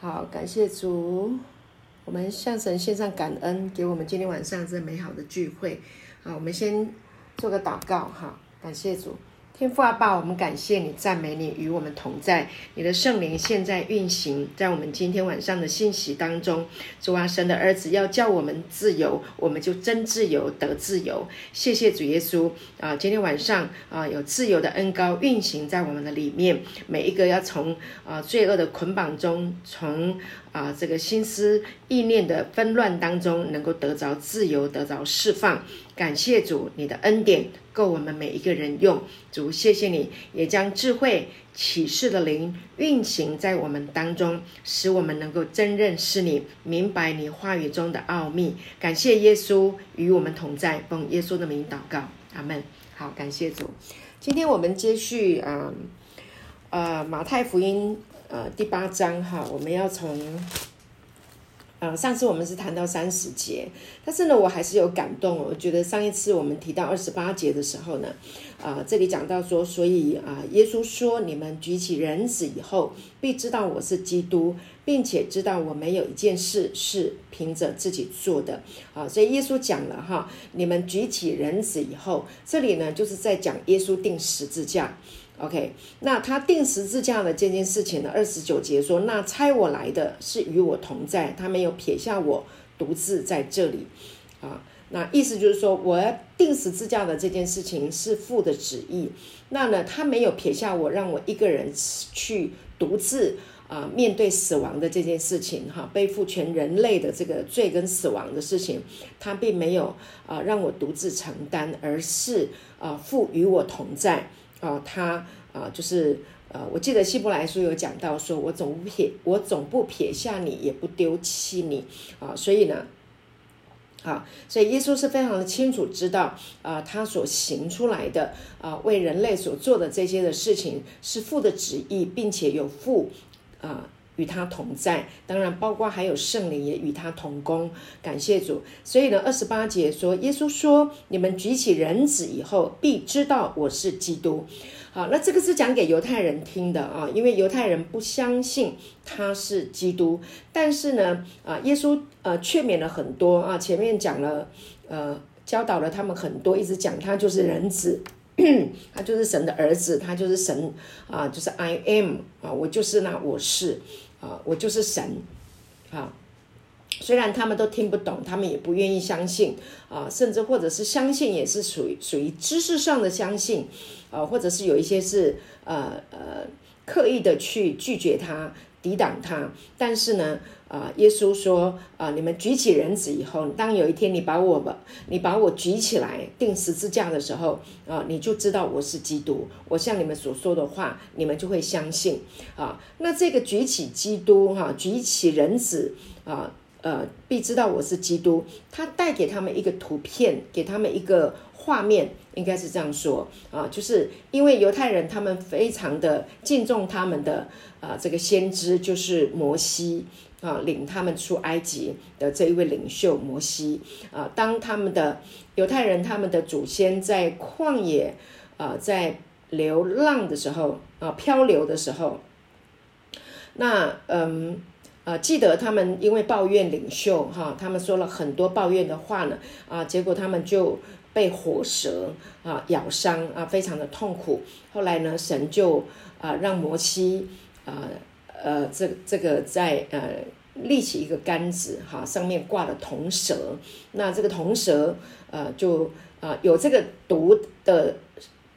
好，感谢主，我们向神献上感恩，给我们今天晚上这美好的聚会。好，我们先做个祷告哈，感谢主。天父阿爸，我们感谢你，赞美你，与我们同在。你的圣灵现在运行在我们今天晚上的信息当中。主啊，神的儿子要叫我们自由，我们就真自由得自由。谢谢主耶稣啊！今天晚上啊，有自由的恩高运行在我们的里面。每一个要从啊罪恶的捆绑中，从啊这个心思意念的纷乱当中，能够得着自由，得着释放。感谢主，你的恩典够我们每一个人用。主，谢谢你，也将智慧启示的灵运行在我们当中，使我们能够真认识你，明白你话语中的奥秘。感谢耶稣与我们同在，奉耶稣的名祷告，阿门。好，感谢主。今天我们接续啊，呃，马太福音呃第八章哈，我们要从。啊，上次我们是谈到三十节，但是呢，我还是有感动。我觉得上一次我们提到二十八节的时候呢，啊，这里讲到说，所以啊，耶稣说：“你们举起人子以后，必知道我是基督，并且知道我没有一件事是凭着自己做的。”啊，所以耶稣讲了哈，你们举起人子以后，这里呢就是在讲耶稣定十字架。OK，那他定十字架的这件事情呢？二十九节说：“那差我来的是与我同在，他没有撇下我独自在这里。”啊，那意思就是说，我要定十字架的这件事情是父的旨意。那呢，他没有撇下我，让我一个人去独自啊面对死亡的这件事情，哈，背负全人类的这个罪跟死亡的事情，他并没有啊让我独自承担，而是啊父与我同在。啊，他啊，就是呃，我记得希伯来书有讲到说，我总不撇，我总不撇下你，也不丢弃你啊。所以呢，啊，所以耶稣是非常的清楚知道啊，他所行出来的啊，为人类所做的这些的事情是父的旨意，并且有父啊。与他同在，当然包括还有圣灵也与他同工，感谢主。所以呢，二十八节说，耶稣说：“你们举起人子以后，必知道我是基督。”好，那这个是讲给犹太人听的啊，因为犹太人不相信他是基督。但是呢，啊，耶稣呃劝勉了很多啊，前面讲了呃教导了他们很多，一直讲他就是人子，他就是神的儿子，他就是神啊，就是 I am 啊，我就是那我是。啊，我就是神，啊，虽然他们都听不懂，他们也不愿意相信，啊，甚至或者是相信也是属于属于知识上的相信，啊，或者是有一些是呃呃刻意的去拒绝他。抵挡他，但是呢，啊，耶稣说，啊，你们举起人子以后，当有一天你把我吧，你把我举起来钉十字架的时候，啊，你就知道我是基督。我向你们所说的话，你们就会相信。啊，那这个举起基督，哈，举起人子，啊，呃，必知道我是基督。他带给他们一个图片，给他们一个。画面应该是这样说啊，就是因为犹太人他们非常的敬重他们的啊这个先知，就是摩西啊，领他们出埃及的这一位领袖摩西啊。当他们的犹太人他们的祖先在旷野啊在流浪的时候啊漂流的时候，那嗯啊记得他们因为抱怨领袖哈，他们说了很多抱怨的话呢啊，结果他们就。被火蛇啊咬伤啊，非常的痛苦。后来呢，神就啊让摩西啊呃这这个在呃立起一个杆子哈，上面挂了铜蛇。那这个铜蛇呃就啊有这个毒的。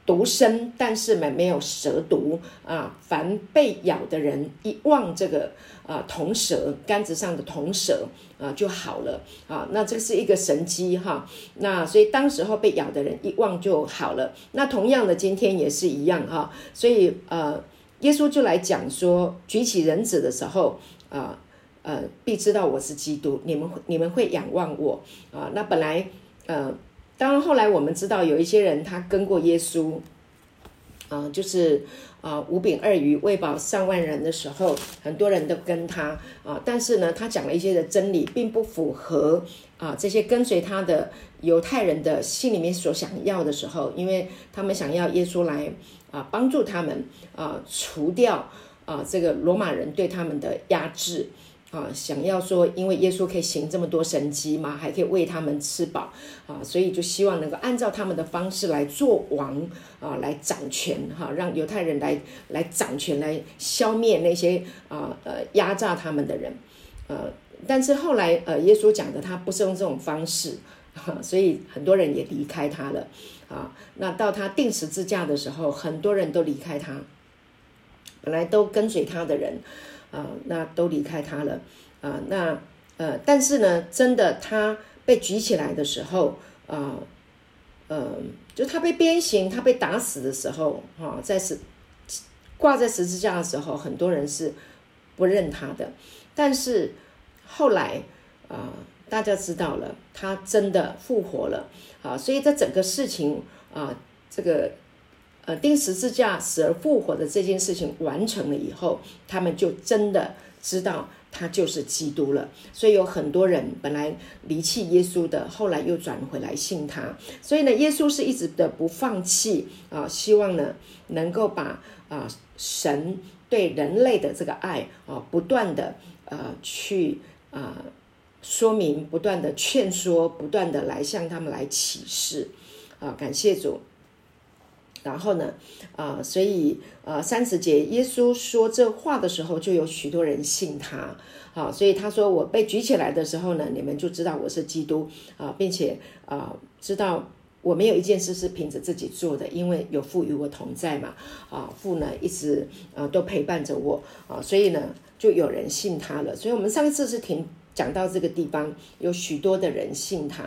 毒身，但是没没有蛇毒啊。凡被咬的人一望这个啊铜蛇杆子上的铜蛇啊就好了啊。那这是一个神机哈。那所以当时候被咬的人一望就好了。那同样的今天也是一样哈。所以呃，耶稣就来讲说，举起人子的时候啊呃，必知道我是基督，你们你们会仰望我啊。那本来呃。当然，后来我们知道有一些人他跟过耶稣，啊，就是啊五饼二鱼喂饱上万人的时候，很多人都跟他啊，但是呢，他讲了一些的真理，并不符合啊这些跟随他的犹太人的心里面所想要的时候，因为他们想要耶稣来啊帮助他们啊除掉。啊这个罗马人对他们的压制。啊，想要说，因为耶稣可以行这么多神迹嘛，还可以喂他们吃饱啊，所以就希望能够按照他们的方式来做王啊，来掌权哈，让犹太人来来掌权，来消灭那些啊呃压榨他们的人，呃，但是后来呃耶稣讲的他不是用这种方式，所以很多人也离开他了啊。那到他定十字架的时候，很多人都离开他，本来都跟随他的人。啊，那都离开他了，啊，那呃，但是呢，真的他被举起来的时候，啊，呃，就他被鞭刑，他被打死的时候，哈，在十挂在十字架的时候，很多人是不认他的，但是后来啊，大家知道了，他真的复活了，啊，所以这整个事情啊，这个。呃，钉十字架死而复活的这件事情完成了以后，他们就真的知道他就是基督了。所以有很多人本来离弃耶稣的，后来又转回来信他。所以呢，耶稣是一直的不放弃啊，希望呢能够把啊神对人类的这个爱啊，不断的呃去啊说明，不断的劝说，不断的来向他们来启示。啊，感谢主。然后呢，啊，所以呃，三十节耶稣说这话的时候，就有许多人信他，好，所以他说我被举起来的时候呢，你们就知道我是基督。啊，并且啊，知道我没有一件事是凭着自己做的，因为有父与我同在嘛，啊，父呢一直呃都陪伴着我。啊，所以呢就有人信他了，所以我们上一次是停讲到这个地方，有许多的人信他。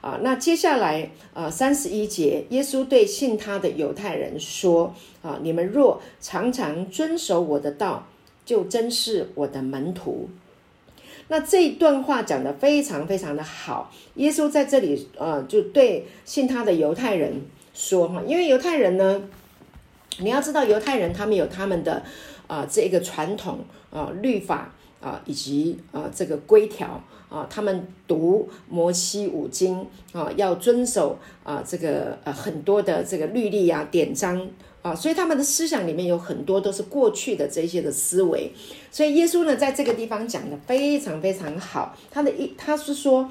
啊，那接下来啊，三十一节，耶稣对信他的犹太人说：啊，你们若常常遵守我的道，就真是我的门徒。那这一段话讲的非常非常的好。耶稣在这里呃，就对信他的犹太人说：哈，因为犹太人呢，你要知道，犹太人他们有他们的啊这个传统啊律法啊以及啊这个规条。啊，他们读摩西五经啊，要遵守啊这个呃很多的这个律例啊典章啊，所以他们的思想里面有很多都是过去的这些的思维。所以耶稣呢，在这个地方讲的非常非常好，他的一他是说，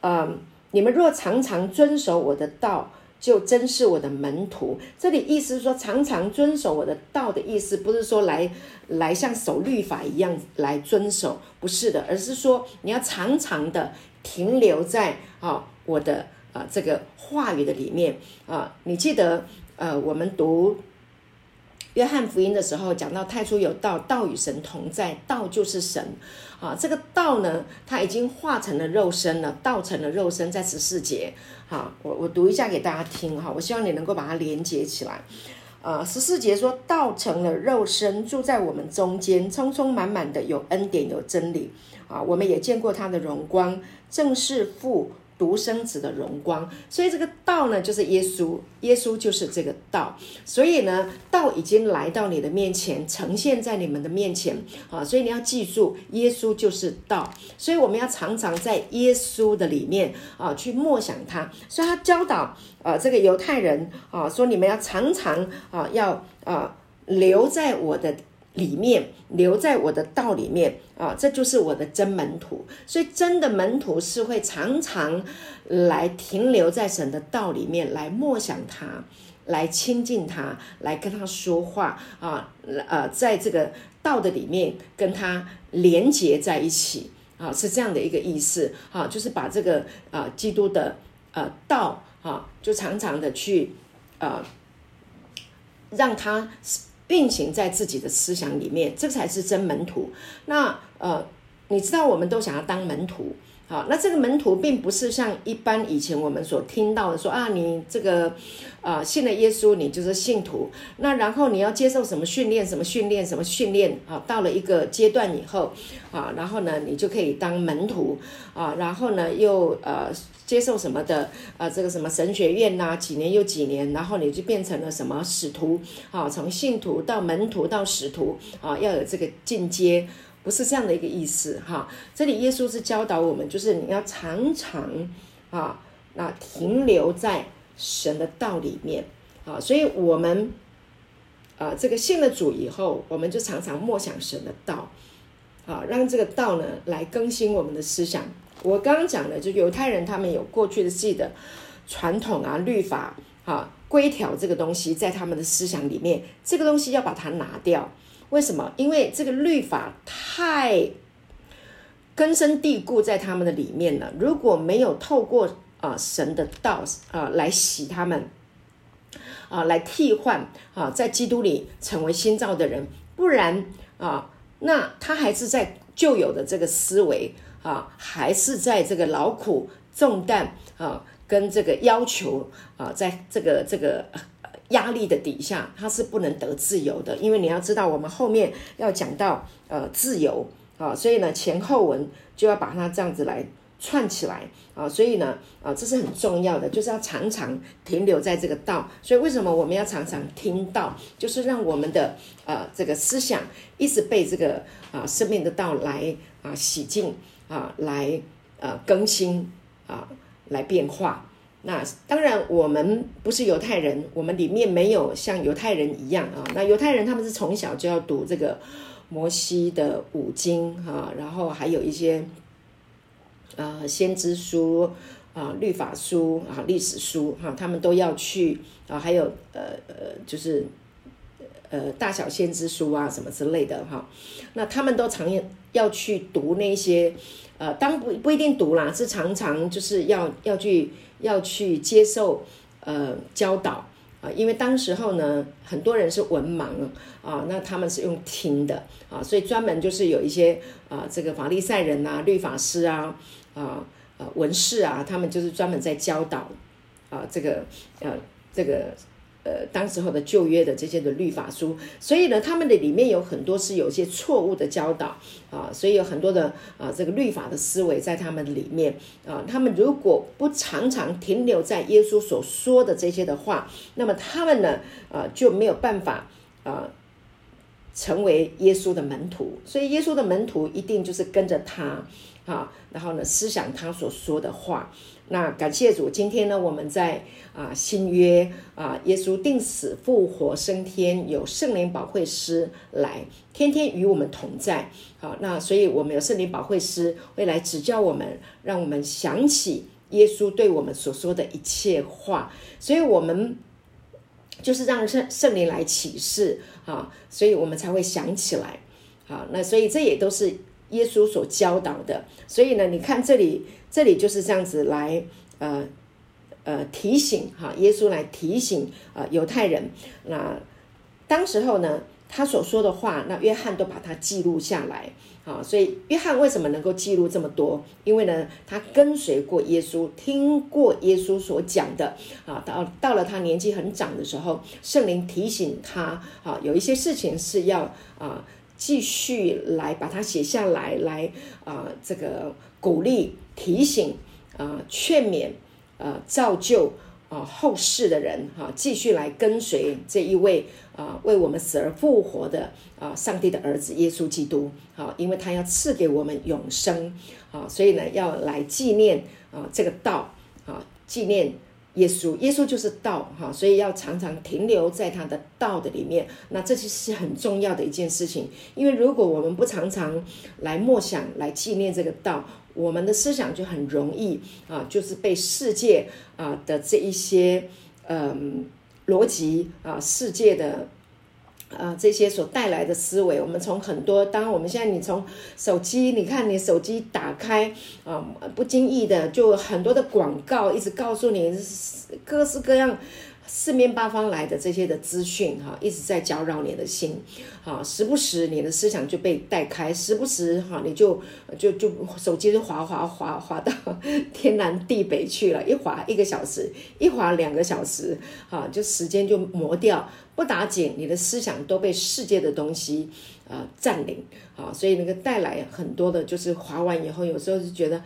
呃，你们若常常遵守我的道。就真是我的门徒。这里意思是说，常常遵守我的道的意思，不是说来来像守律法一样来遵守，不是的，而是说你要常常的停留在啊我的啊这个话语的里面啊。你记得呃，我们读约翰福音的时候，讲到太初有道，道与神同在，道就是神。啊，这个道呢，它已经化成了肉身了，道成了肉身，在十四节。哈，我我读一下给大家听哈，我希望你能够把它连接起来。呃，十四节说，道成了肉身，住在我们中间，充充满满的有恩典有真理。啊，我们也见过他的荣光，正是父。独生子的荣光，所以这个道呢，就是耶稣，耶稣就是这个道，所以呢，道已经来到你的面前，呈现在你们的面前啊，所以你要记住，耶稣就是道，所以我们要常常在耶稣的里面啊，去默想他，所以他教导呃这个犹太人啊，说你们要常常啊，要啊留在我的。里面留在我的道里面啊，这就是我的真门徒。所以真的门徒是会常常来停留在神的道里面，来默想他，来亲近他，来跟他说话啊。呃，在这个道的里面跟他连接在一起啊，是这样的一个意思啊，就是把这个啊基督的呃道啊，就常常的去呃让他。运行在自己的思想里面，这才是真门徒。那呃，你知道，我们都想要当门徒。好，那这个门徒并不是像一般以前我们所听到的说啊，你这个啊信了耶稣，你就是信徒。那然后你要接受什么训练，什么训练，什么训练啊？到了一个阶段以后啊，然后呢，你就可以当门徒啊。然后呢，又呃接受什么的啊？这个什么神学院呐，几年又几年，然后你就变成了什么使徒啊？从信徒到门徒到使徒啊，要有这个进阶。不是这样的一个意思哈，这里耶稣是教导我们，就是你要常常啊，那停留在神的道里面啊，所以我们啊，这个信了主以后，我们就常常默想神的道，啊，让这个道呢来更新我们的思想。我刚刚讲的，就犹太人他们有过去的自己的传统啊、律法啊、规条这个东西，在他们的思想里面，这个东西要把它拿掉。为什么？因为这个律法太根深蒂固在他们的里面了。如果没有透过啊神的道啊来洗他们。啊，来替换啊，在基督里成为新造的人，不然啊，那他还是在旧有的这个思维啊，还是在这个劳苦重担啊，跟这个要求啊，在这个这个压力的底下，他是不能得自由的。因为你要知道，我们后面要讲到呃自由啊，所以呢前后文就要把它这样子来。串起来啊，所以呢，啊，这是很重要的，就是要常常停留在这个道。所以为什么我们要常常听到，就是让我们的呃这个思想一直被这个啊生命的道来啊洗净啊，来呃更新啊，来变化。那当然我们不是犹太人，我们里面没有像犹太人一样啊。那犹太人他们是从小就要读这个摩西的五经啊，然后还有一些。呃，先知书啊，律法书啊，历史书哈，他们都要去啊，还有呃呃，就是呃大小先知书啊，什么之类的哈。那他们都常要去读那些呃，当不不一定读啦，是常常就是要要去要去接受呃教导啊，因为当时候呢，很多人是文盲啊，那他们是用听的啊，所以专门就是有一些啊，这个法利赛人啊，律法师啊。啊，呃，文士啊，他们就是专门在教导啊，这个呃，这个呃，当时候的旧约的这些的律法书，所以呢，他们的里面有很多是有一些错误的教导啊，所以有很多的啊，这个律法的思维在他们里面啊，他们如果不常常停留在耶稣所说的这些的话，那么他们呢，啊，就没有办法啊。成为耶稣的门徒，所以耶稣的门徒一定就是跟着他，啊，然后呢，思想他所说的话。那感谢主，今天呢，我们在啊新约啊，耶稣定死复活升天，有圣灵保惠师来，天天与我们同在。好，那所以我们有圣灵保惠师会来指教我们，让我们想起耶稣对我们所说的一切话。所以我们。就是让圣圣灵来启示啊，所以我们才会想起来，好，那所以这也都是耶稣所教导的。所以呢，你看这里，这里就是这样子来，呃呃提醒哈，耶稣来提醒啊犹太人。那当时候呢，他所说的话，那约翰都把它记录下来。啊，所以约翰为什么能够记录这么多？因为呢，他跟随过耶稣，听过耶稣所讲的啊。到到了他年纪很长的时候，圣灵提醒他啊，有一些事情是要啊继续来把它写下来，来啊这个鼓励、提醒啊、劝勉、啊造就。啊，后世的人哈，继续来跟随这一位啊，为我们死而复活的啊，上帝的儿子耶稣基督啊，因为他要赐给我们永生啊，所以呢，要来纪念啊这个道啊，纪念耶稣，耶稣就是道哈，所以要常常停留在他的道的里面。那这就是很重要的一件事情，因为如果我们不常常来默想、来纪念这个道。我们的思想就很容易啊，就是被世界啊的这一些嗯逻辑啊，世界的啊这些所带来的思维，我们从很多，当我们现在你从手机，你看你手机打开啊，不经意的就很多的广告一直告诉你各式各样。四面八方来的这些的资讯，哈，一直在搅扰你的心，哈，时不时你的思想就被带开，时不时哈，你就就就手机就滑滑滑滑到天南地北去了，一滑一个小时，一滑两个小时，哈，就时间就磨掉，不打紧，你的思想都被世界的东西啊占领，啊，所以那个带来很多的，就是滑完以后，有时候就觉得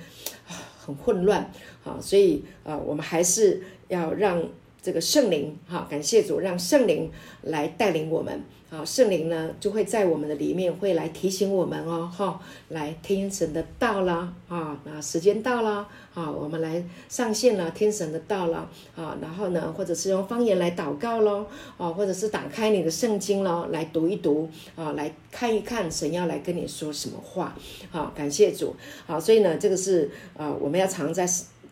啊很混乱，啊，所以啊，我们还是要让。这个圣灵，哈，感谢主，让圣灵来带领我们，啊，圣灵呢就会在我们的里面会来提醒我们哦，哈，来听神的道啦，啊，那时间到了，啊，我们来上线了，听神的道了，啊，然后呢，或者是用方言来祷告喽，啊，或者是打开你的圣经喽，来读一读，啊，来看一看神要来跟你说什么话，好，感谢主，好，所以呢，这个是啊，我们要常在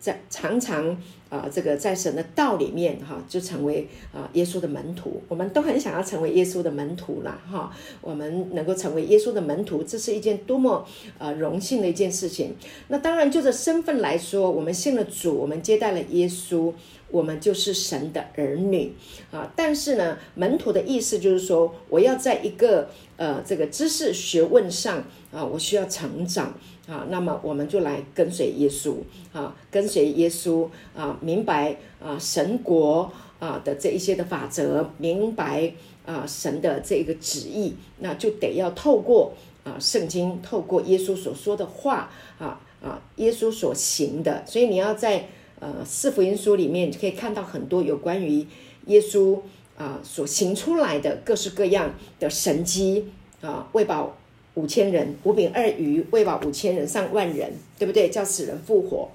在常常。啊，这个在神的道里面哈，就成为啊耶稣的门徒。我们都很想要成为耶稣的门徒啦，哈。我们能够成为耶稣的门徒，这是一件多么呃荣幸的一件事情。那当然，就这身份来说，我们信了主，我们接待了耶稣，我们就是神的儿女啊。但是呢，门徒的意思就是说，我要在一个呃这个知识学问上啊，我需要成长。啊，那么我们就来跟随耶稣啊，跟随耶稣啊，明白啊神国啊的这一些的法则，明白啊神的这个旨意，那就得要透过啊圣经，透过耶稣所说的话啊啊耶稣所行的，所以你要在呃四福音书里面可以看到很多有关于耶稣啊所行出来的各式各样的神迹啊，喂饱。五千人，五饼二鱼喂饱五千人，上万人，对不对？叫死人复活。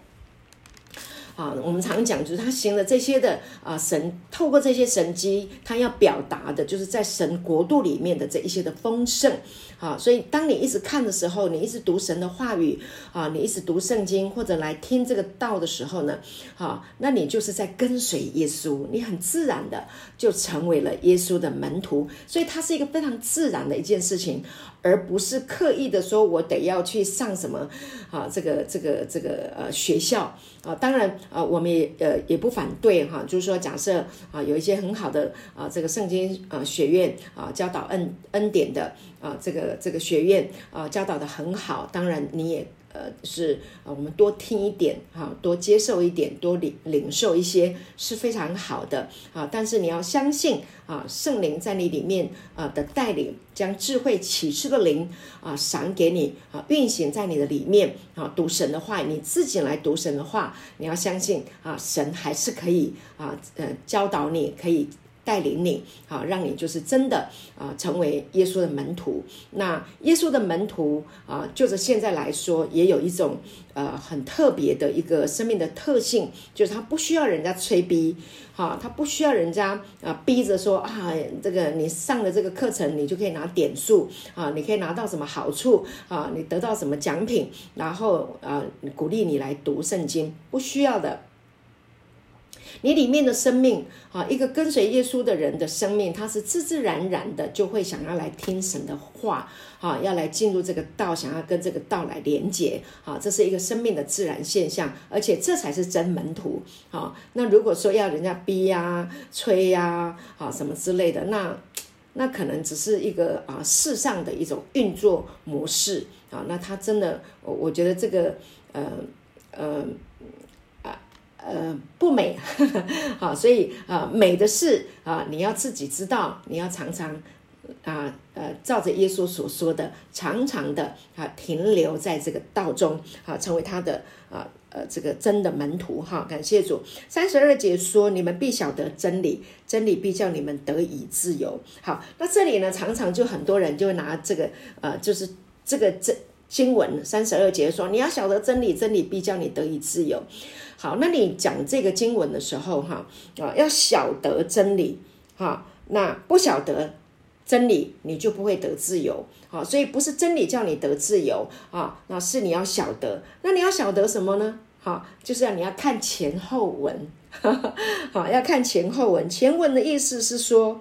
啊，我们常讲，就是他行了这些的啊，神透过这些神迹，他要表达的，就是在神国度里面的这一些的丰盛。啊，所以当你一直看的时候，你一直读神的话语啊，你一直读圣经或者来听这个道的时候呢，啊，那你就是在跟随耶稣，你很自然的就成为了耶稣的门徒。所以它是一个非常自然的一件事情。而不是刻意的说，我得要去上什么啊？这个这个这个呃学校啊，当然啊，我们也呃也不反对哈。就是说，假设啊有一些很好的啊这个圣经啊学院啊教导恩恩典的啊这个这个学院啊教导的很好，当然你也。呃，是呃，我们多听一点哈，多接受一点，多领领受一些是非常好的啊。但是你要相信啊，圣灵在你里面啊的带领，将智慧启示的灵啊赏给你啊，运行在你的里面啊。读神的话，你自己来读神的话，你要相信啊，神还是可以啊，呃，教导你可以。带领你，好，让你就是真的啊，成为耶稣的门徒。那耶稣的门徒啊，就是现在来说，也有一种呃很特别的一个生命的特性，就是他不需要人家催逼，哈，他不需要人家啊逼着说啊，这个你上了这个课程，你就可以拿点数啊，你可以拿到什么好处啊，你得到什么奖品，然后啊鼓励你来读圣经，不需要的。你里面的生命啊，一个跟随耶稣的人的生命，他是自自然然的就会想要来听神的话，啊，要来进入这个道，想要跟这个道来连接，啊，这是一个生命的自然现象，而且这才是真门徒，啊，那如果说要人家逼呀、催呀，啊，什么之类的，那那可能只是一个啊世上的一种运作模式，啊，那他真的，我我觉得这个，呃，呃。呃，不美，好，所以啊，美的是啊，你要自己知道，你要常常啊，呃，照着耶稣所说的，常常的啊，停留在这个道中，啊，成为他的啊，呃，这个真的门徒哈。感谢主，三十二节说，你们必晓得真理，真理必叫你们得以自由。好，那这里呢，常常就很多人就拿这个呃，就是这个这经文三十二节说，你要晓得真理，真理必叫你得以自由。好，那你讲这个经文的时候，哈啊，要晓得真理，哈，那不晓得真理，你就不会得自由，好，所以不是真理叫你得自由啊，那是你要晓得，那你要晓得什么呢？好，就是要你要看前后文，好，要看前后文，前文的意思是说，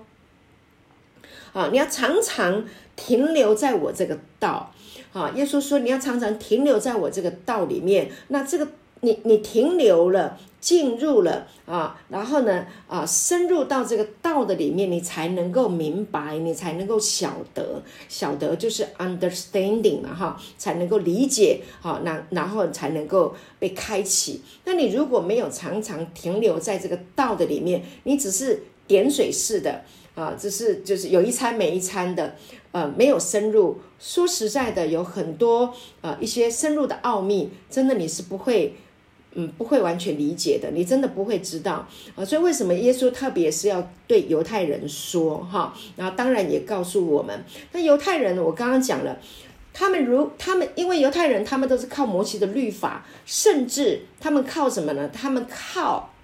啊，你要常常停留在我这个道，啊，耶稣说你要常常停留在我这个道里面，那这个。你你停留了，进入了啊，然后呢啊，深入到这个道的里面，你才能够明白，你才能够晓得，晓得就是 understanding 嘛哈，才能够理解好，那然后才能够被开启。那你如果没有常常停留在这个道的里面，你只是点水式的啊，只是就是有一餐没一餐的，呃，没有深入。说实在的，有很多呃一些深入的奥秘，真的你是不会。嗯不会完全理解的，你真的不会知道啊。所以为什么耶稣特别是要对犹太人说哈？然后当然也告诉我们，那犹太人我刚刚讲了。他们如他们，因为犹太人他们都是靠摩西的律法，甚至他们靠什么呢？他们靠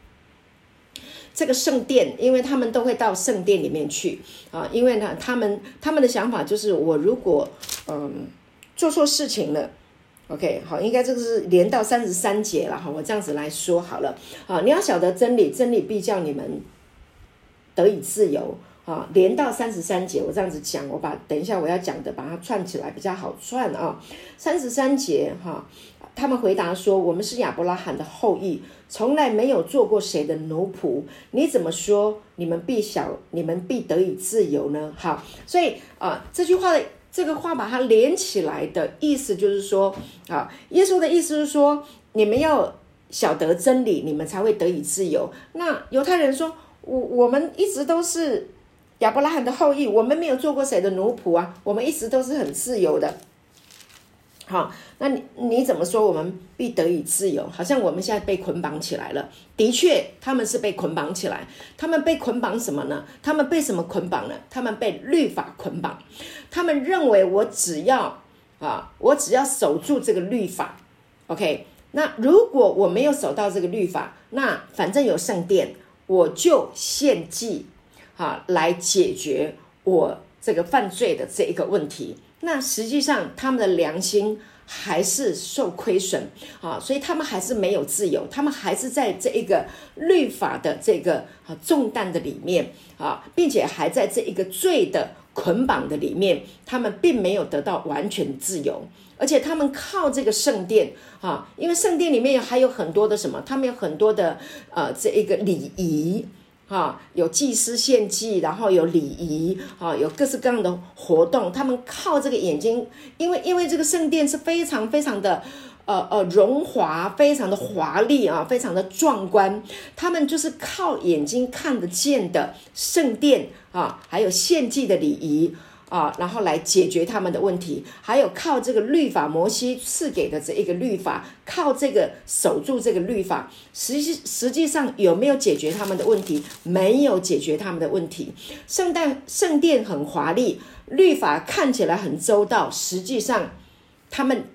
这个圣殿，因为他们都会到圣殿里面去啊。因为呢，他们他们的想法就是，我如果嗯做错事情了，OK，好，应该这个是连到三十三节了哈。我这样子来说好了啊，你要晓得真理，真理必叫你们得以自由。啊，连到三十三节，我这样子讲，我把等一下我要讲的把它串起来比较好串啊。三十三节哈，他们回答说：“我们是亚伯拉罕的后裔，从来没有做过谁的奴仆。你怎么说？你们必小，你们必得以自由呢？”好，所以啊，这句话的这个话把它连起来的意思就是说啊，耶稣的意思是说，你们要晓得真理，你们才会得以自由。那犹太人说：“我我们一直都是。”亚伯拉罕的后裔，我们没有做过谁的奴仆啊，我们一直都是很自由的。好，那你你怎么说我们必得以自由？好像我们现在被捆绑起来了。的确，他们是被捆绑起来。他们被捆绑什么呢？他们被什么捆绑呢？他们被律法捆绑。他们认为我只要啊，我只要守住这个律法，OK。那如果我没有守到这个律法，那反正有圣殿，我就献祭。啊，来解决我这个犯罪的这一个问题。那实际上他们的良心还是受亏损啊，所以他们还是没有自由，他们还是在这一个律法的这个啊重担的里面啊，并且还在这一个罪的捆绑的里面，他们并没有得到完全自由，而且他们靠这个圣殿啊，因为圣殿里面还有很多的什么，他们有很多的呃这一个礼仪。啊，有祭司献祭，然后有礼仪，啊，有各式各样的活动。他们靠这个眼睛，因为因为这个圣殿是非常非常的，呃呃荣华，非常的华丽啊，非常的壮观。他们就是靠眼睛看得见的圣殿啊，还有献祭的礼仪。啊，然后来解决他们的问题，还有靠这个律法，摩西赐给的这一个律法，靠这个守住这个律法，实际实际上有没有解决他们的问题？没有解决他们的问题。圣诞圣殿很华丽，律法看起来很周到，实际上他们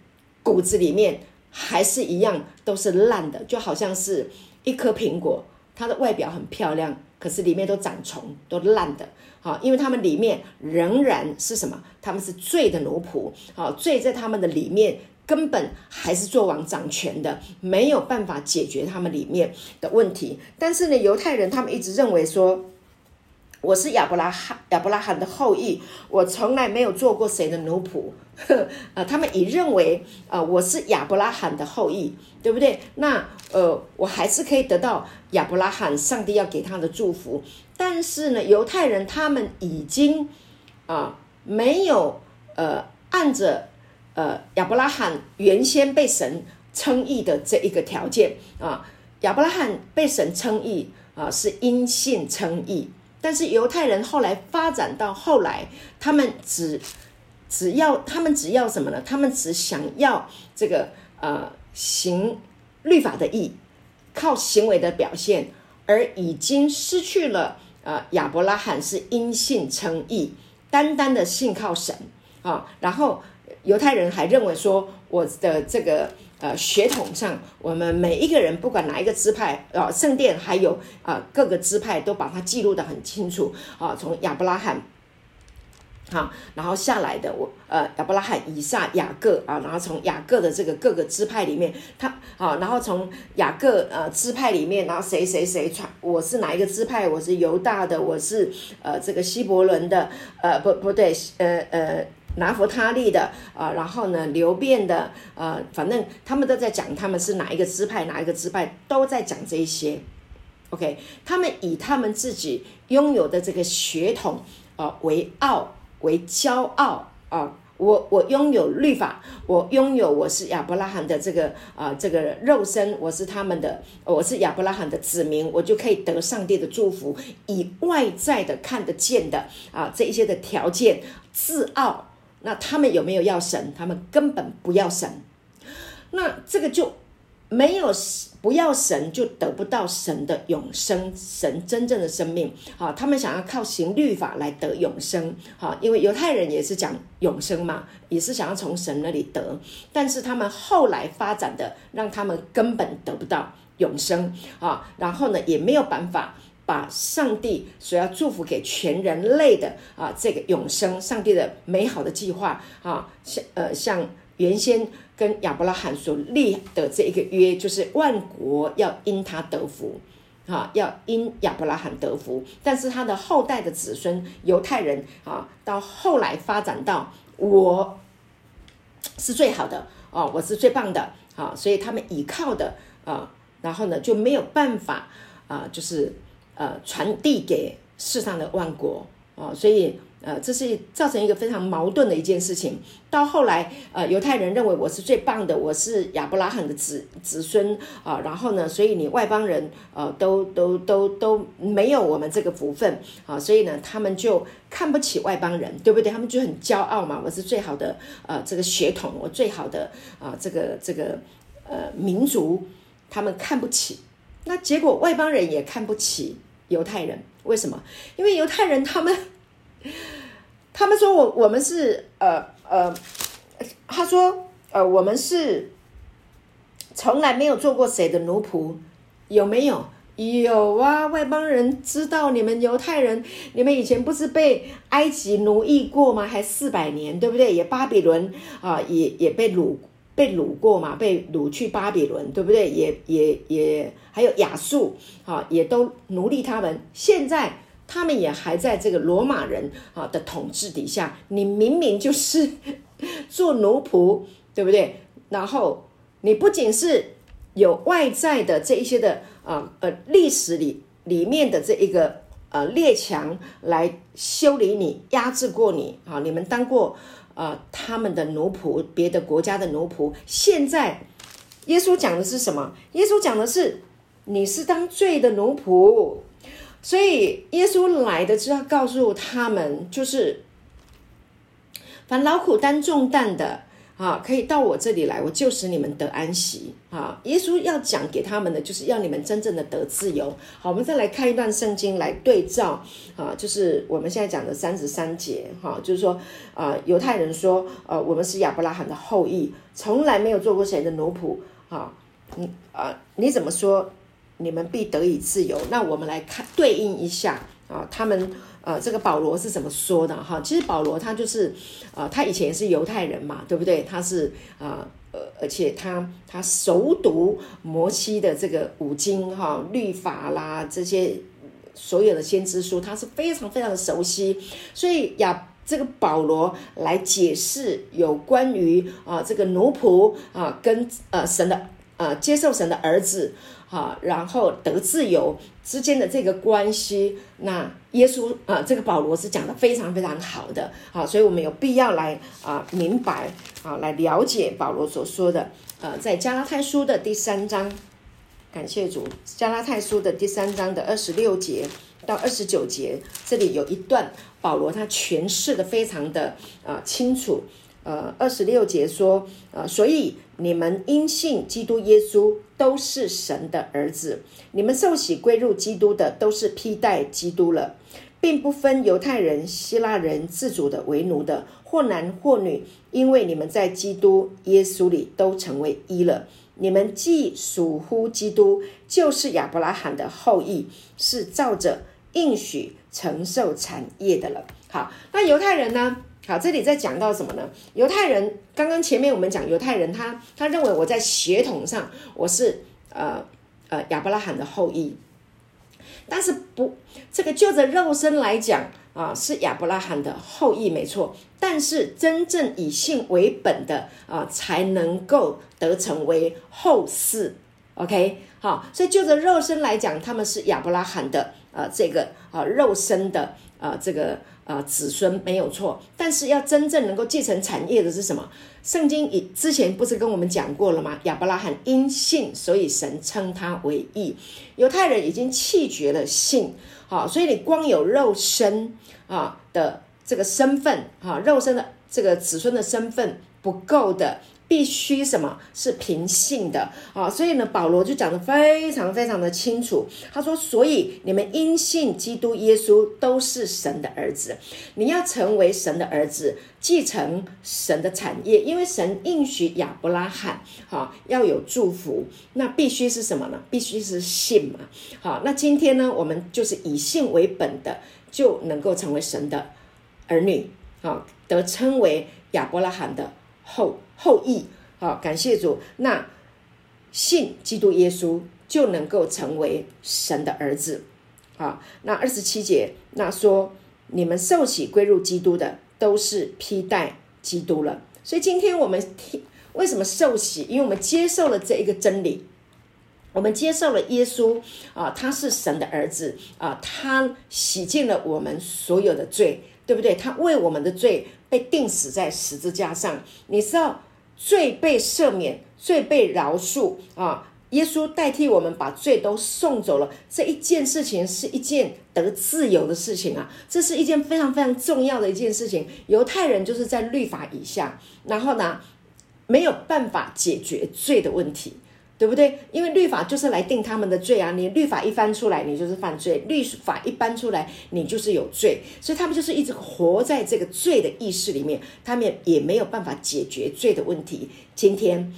骨子里面还是一样都是烂的，就好像是一颗苹果，它的外表很漂亮，可是里面都长虫，都烂的。好，因为他们里面仍然是什么？他们是罪的奴仆。好，罪在他们的里面根本还是做王掌权的，没有办法解决他们里面的问题。但是呢，犹太人他们一直认为说，我是亚伯拉罕亚伯拉罕的后裔，我从来没有做过谁的奴仆。呃，他们已认为，呃，我是亚伯拉罕的后裔，对不对？那呃，我还是可以得到亚伯拉罕上帝要给他的祝福。但是呢，犹太人他们已经啊没有呃按着呃亚伯拉罕原先被神称义的这一个条件啊，亚伯拉罕被神称义啊是因信称义，但是犹太人后来发展到后来，他们只只要他们只要什么呢？他们只想要这个呃行律法的义，靠行为的表现，而已经失去了。呃，亚伯拉罕是因信称义，单单的信靠神啊。然后犹太人还认为说，我的这个呃血统上，我们每一个人不管哪一个支派啊，圣殿还有啊各个支派都把它记录的很清楚啊，从亚伯拉罕。好，然后下来的我，呃，亚伯拉罕、以撒、雅各啊，然后从雅各的这个各个支派里面，他好，然后从雅各呃支派里面，然后谁谁谁传，我是哪一个支派？我是犹大的，我是呃这个希伯伦的，呃不不对，呃呃拿弗他利的啊，然后呢流变的，呃反正他们都在讲他们是哪一个支派，哪一个支派都在讲这一些，OK，他们以他们自己拥有的这个血统啊为傲。为骄傲啊！我我拥有律法，我拥有我是亚伯拉罕的这个啊这个肉身，我是他们的，我是亚伯拉罕的子民，我就可以得上帝的祝福。以外在的看得见的啊这一些的条件自傲，那他们有没有要神？他们根本不要神。那这个就没有不要神，就得不到神的永生，神真正的生命。好，他们想要靠行律法来得永生。好，因为犹太人也是讲永生嘛，也是想要从神那里得。但是他们后来发展的，让他们根本得不到永生啊。然后呢，也没有办法把上帝所要祝福给全人类的啊这个永生，上帝的美好的计划啊，像呃像原先。跟亚伯拉罕所立的这一个约，就是万国要因他得福，啊，要因亚伯拉罕得福。但是他的后代的子孙犹太人啊，到后来发展到我是最好的哦，我是最棒的啊，所以他们依靠的啊，然后呢就没有办法啊，就是呃传递给世上的万国啊，所以。呃，这是造成一个非常矛盾的一件事情。到后来，呃，犹太人认为我是最棒的，我是亚伯拉罕的子子孙啊。然后呢，所以你外邦人呃，都都都都没有我们这个福分啊。所以呢，他们就看不起外邦人，对不对？他们就很骄傲嘛，我是最好的呃这个血统，我最好的啊这个这个呃民族，他们看不起。那结果外邦人也看不起犹太人，为什么？因为犹太人他们。他们说我我们是呃呃，他说呃我们是从来没有做过谁的奴仆，有没有？有啊，外邦人知道你们犹太人，你们以前不是被埃及奴役过吗？还四百年，对不对？也巴比伦啊，也也被掳被掳过嘛，被掳去巴比伦，对不对？也也也还有亚述啊，也都奴隶他们，现在。他们也还在这个罗马人啊的统治底下，你明明就是 做奴仆，对不对？然后你不仅是有外在的这一些的啊呃历史里里面的这一个呃列强来修理你、压制过你啊，你们当过啊他们的奴仆，别的国家的奴仆。现在耶稣讲的是什么？耶稣讲的是你是当罪的奴仆。所以耶稣来的就要，告诉他们，就是凡劳苦担重担的啊，可以到我这里来，我就使你们得安息啊。耶稣要讲给他们的，就是要你们真正的得自由。好，我们再来看一段圣经来对照啊，就是我们现在讲的三十三节哈，就是说啊，犹太人说，呃，我们是亚伯拉罕的后裔，从来没有做过谁的奴仆啊，嗯啊，你怎么说？你们必得以自由。那我们来看对应一下啊，他们呃，这个保罗是怎么说的哈？其实保罗他就是呃，他以前是犹太人嘛，对不对？他是啊呃，而且他他熟读摩西的这个五经哈、律法啦这些所有的先知书，他是非常非常的熟悉。所以亚这个保罗来解释有关于啊这个奴仆啊跟呃神的呃接受神的儿子。好，然后得自由之间的这个关系，那耶稣啊，这个保罗是讲的非常非常好的，好，所以我们有必要来啊明白啊，来了解保罗所说的，呃，在加拉太书的第三章，感谢主，加拉太书的第三章的二十六节到二十九节，这里有一段保罗他诠释的非常的啊清楚。呃，二十六节说，呃，所以你们因信基督耶稣都是神的儿子，你们受洗归入基督的都是披戴基督了，并不分犹太人、希腊人、自主的、为奴的，或男或女，因为你们在基督耶稣里都成为一了。你们既属乎基督，就是亚伯拉罕的后裔，是照着应许承受产业的了。好，那犹太人呢？好，这里在讲到什么呢？犹太人刚刚前面我们讲犹太人，他他认为我在血统上我是呃呃亚伯拉罕的后裔，但是不，这个就着肉身来讲啊，是亚伯拉罕的后裔没错，但是真正以信为本的啊，才能够得成为后世。OK，好，所以就着肉身来讲，他们是亚伯拉罕的呃这个啊肉身的啊这个。啊，子孙没有错，但是要真正能够继承产业的是什么？圣经以之前不是跟我们讲过了吗？亚伯拉罕因信，所以神称他为义。犹太人已经弃绝了信，好，所以你光有肉身啊的这个身份，哈，肉身的这个子孙的身份。不够的。必须什么是平性的啊？所以呢，保罗就讲的非常非常的清楚。他说：“所以你们因信基督耶稣都是神的儿子。你要成为神的儿子，继承神的产业，因为神应许亚伯拉罕，哈，要有祝福。那必须是什么呢？必须是信嘛。好，那今天呢，我们就是以信为本的，就能够成为神的儿女，好，得称为亚伯拉罕的后。”后裔，好，感谢主。那信基督耶稣就能够成为神的儿子，好。那二十七节，那说你们受洗归入基督的，都是披戴基督了。所以今天我们听为什么受洗？因为我们接受了这一个真理，我们接受了耶稣啊，他是神的儿子啊，他洗净了我们所有的罪，对不对？他为我们的罪被钉死在十字架上，你知道。罪被赦免，罪被饶恕啊！耶稣代替我们把罪都送走了，这一件事情是一件得自由的事情啊！这是一件非常非常重要的一件事情。犹太人就是在律法以下，然后呢，没有办法解决罪的问题。对不对？因为律法就是来定他们的罪啊！你律法一翻出来，你就是犯罪；律法一搬出来，你就是有罪。所以他们就是一直活在这个罪的意识里面，他们也没有办法解决罪的问题。今天，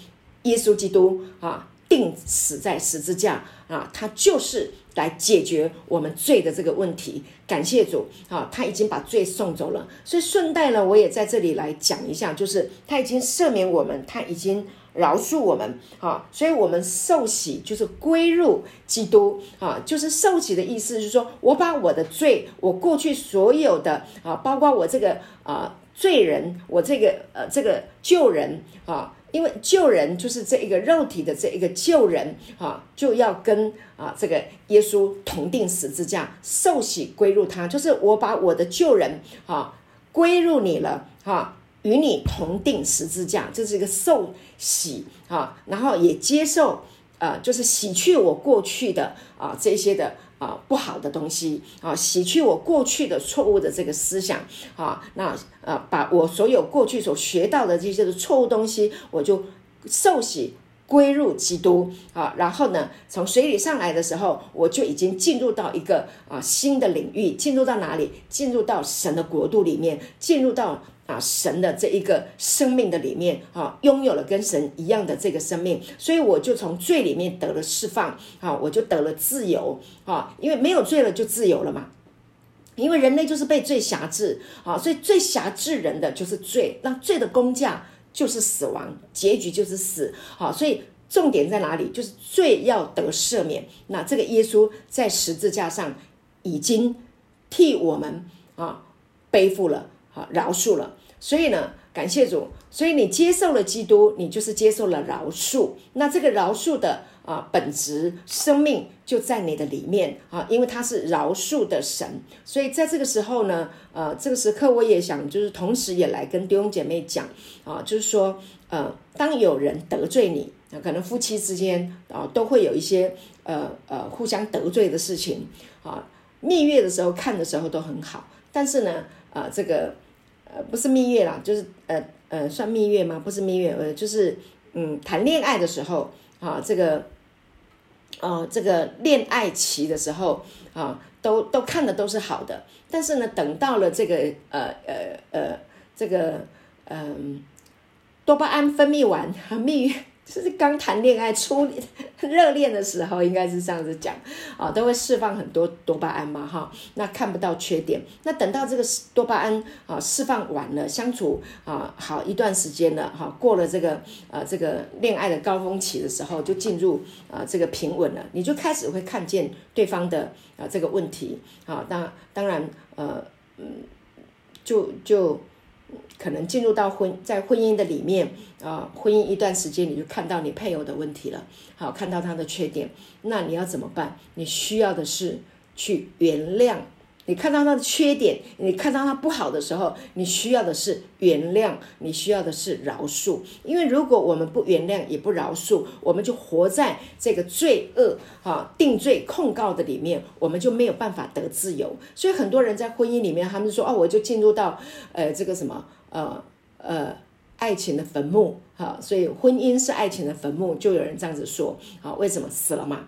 耶稣基督啊，定死在十字架啊，他就是来解决我们罪的这个问题。感谢主啊，他已经把罪送走了。所以顺带呢，我也在这里来讲一下，就是他已经赦免我们，他已经。饶恕我们，啊，所以我们受洗就是归入基督，啊，就是受洗的意思，是说我把我的罪，我过去所有的，啊，包括我这个啊罪人，我这个呃这个救人，啊，因为救人就是这一个肉体的这一个救人，啊，就要跟啊这个耶稣同定十字架，受洗归入他，就是我把我的救人，啊，归入你了，哈。与你同定十字架，这是一个受洗啊，然后也接受，呃，就是洗去我过去的啊这些的啊不好的东西啊，洗去我过去的错误的这个思想啊，那呃把我所有过去所学到的这些的错误东西，我就受洗归入基督啊，然后呢，从水里上来的时候，我就已经进入到一个啊新的领域，进入到哪里？进入到神的国度里面，进入到。啊，神的这一个生命的里面，啊，拥有了跟神一样的这个生命，所以我就从罪里面得了释放，啊，我就得了自由，啊，因为没有罪了就自由了嘛，因为人类就是被罪辖制，啊，所以最辖制人的就是罪，那罪的工价就是死亡，结局就是死，好，所以重点在哪里？就是罪要得赦免，那这个耶稣在十字架上已经替我们啊背负了，啊，饶恕了。所以呢，感谢主。所以你接受了基督，你就是接受了饶恕。那这个饶恕的啊本质生命就在你的里面啊，因为他是饶恕的神。所以在这个时候呢，呃，这个时刻我也想，就是同时也来跟弟兄姐妹讲啊，就是说，呃，当有人得罪你，可能夫妻之间啊都会有一些呃呃互相得罪的事情啊。蜜月的时候看的时候都很好，但是呢，啊这个。呃，不是蜜月啦，就是呃呃，算蜜月吗？不是蜜月，呃，就是嗯，谈恋爱的时候啊，这个，哦，这个恋爱期的时候啊，都都看的都是好的，但是呢，等到了这个呃呃呃，这个嗯，多巴胺分泌完，蜜月。就是刚谈恋爱、初 热恋的时候，应该是这样子讲啊，都会释放很多多巴胺嘛，哈，那看不到缺点。那等到这个多巴胺啊释放完了，相处啊好一段时间了，哈，过了这个呃这个恋爱的高峰期的时候，就进入啊这个平稳了，你就开始会看见对方的啊这个问题啊，当当然呃嗯，就就。可能进入到婚在婚姻的里面啊，婚姻一段时间你就看到你配偶的问题了，好看到他的缺点，那你要怎么办？你需要的是去原谅。你看到他的缺点，你看到他不好的时候，你需要的是原谅，你需要的是饶恕。因为如果我们不原谅，也不饶恕，我们就活在这个罪恶、哈定罪控告的里面，我们就没有办法得自由。所以很多人在婚姻里面，他们说：“哦，我就进入到呃这个什么呃呃爱情的坟墓，哈，所以婚姻是爱情的坟墓，就有人这样子说，啊，为什么死了嘛？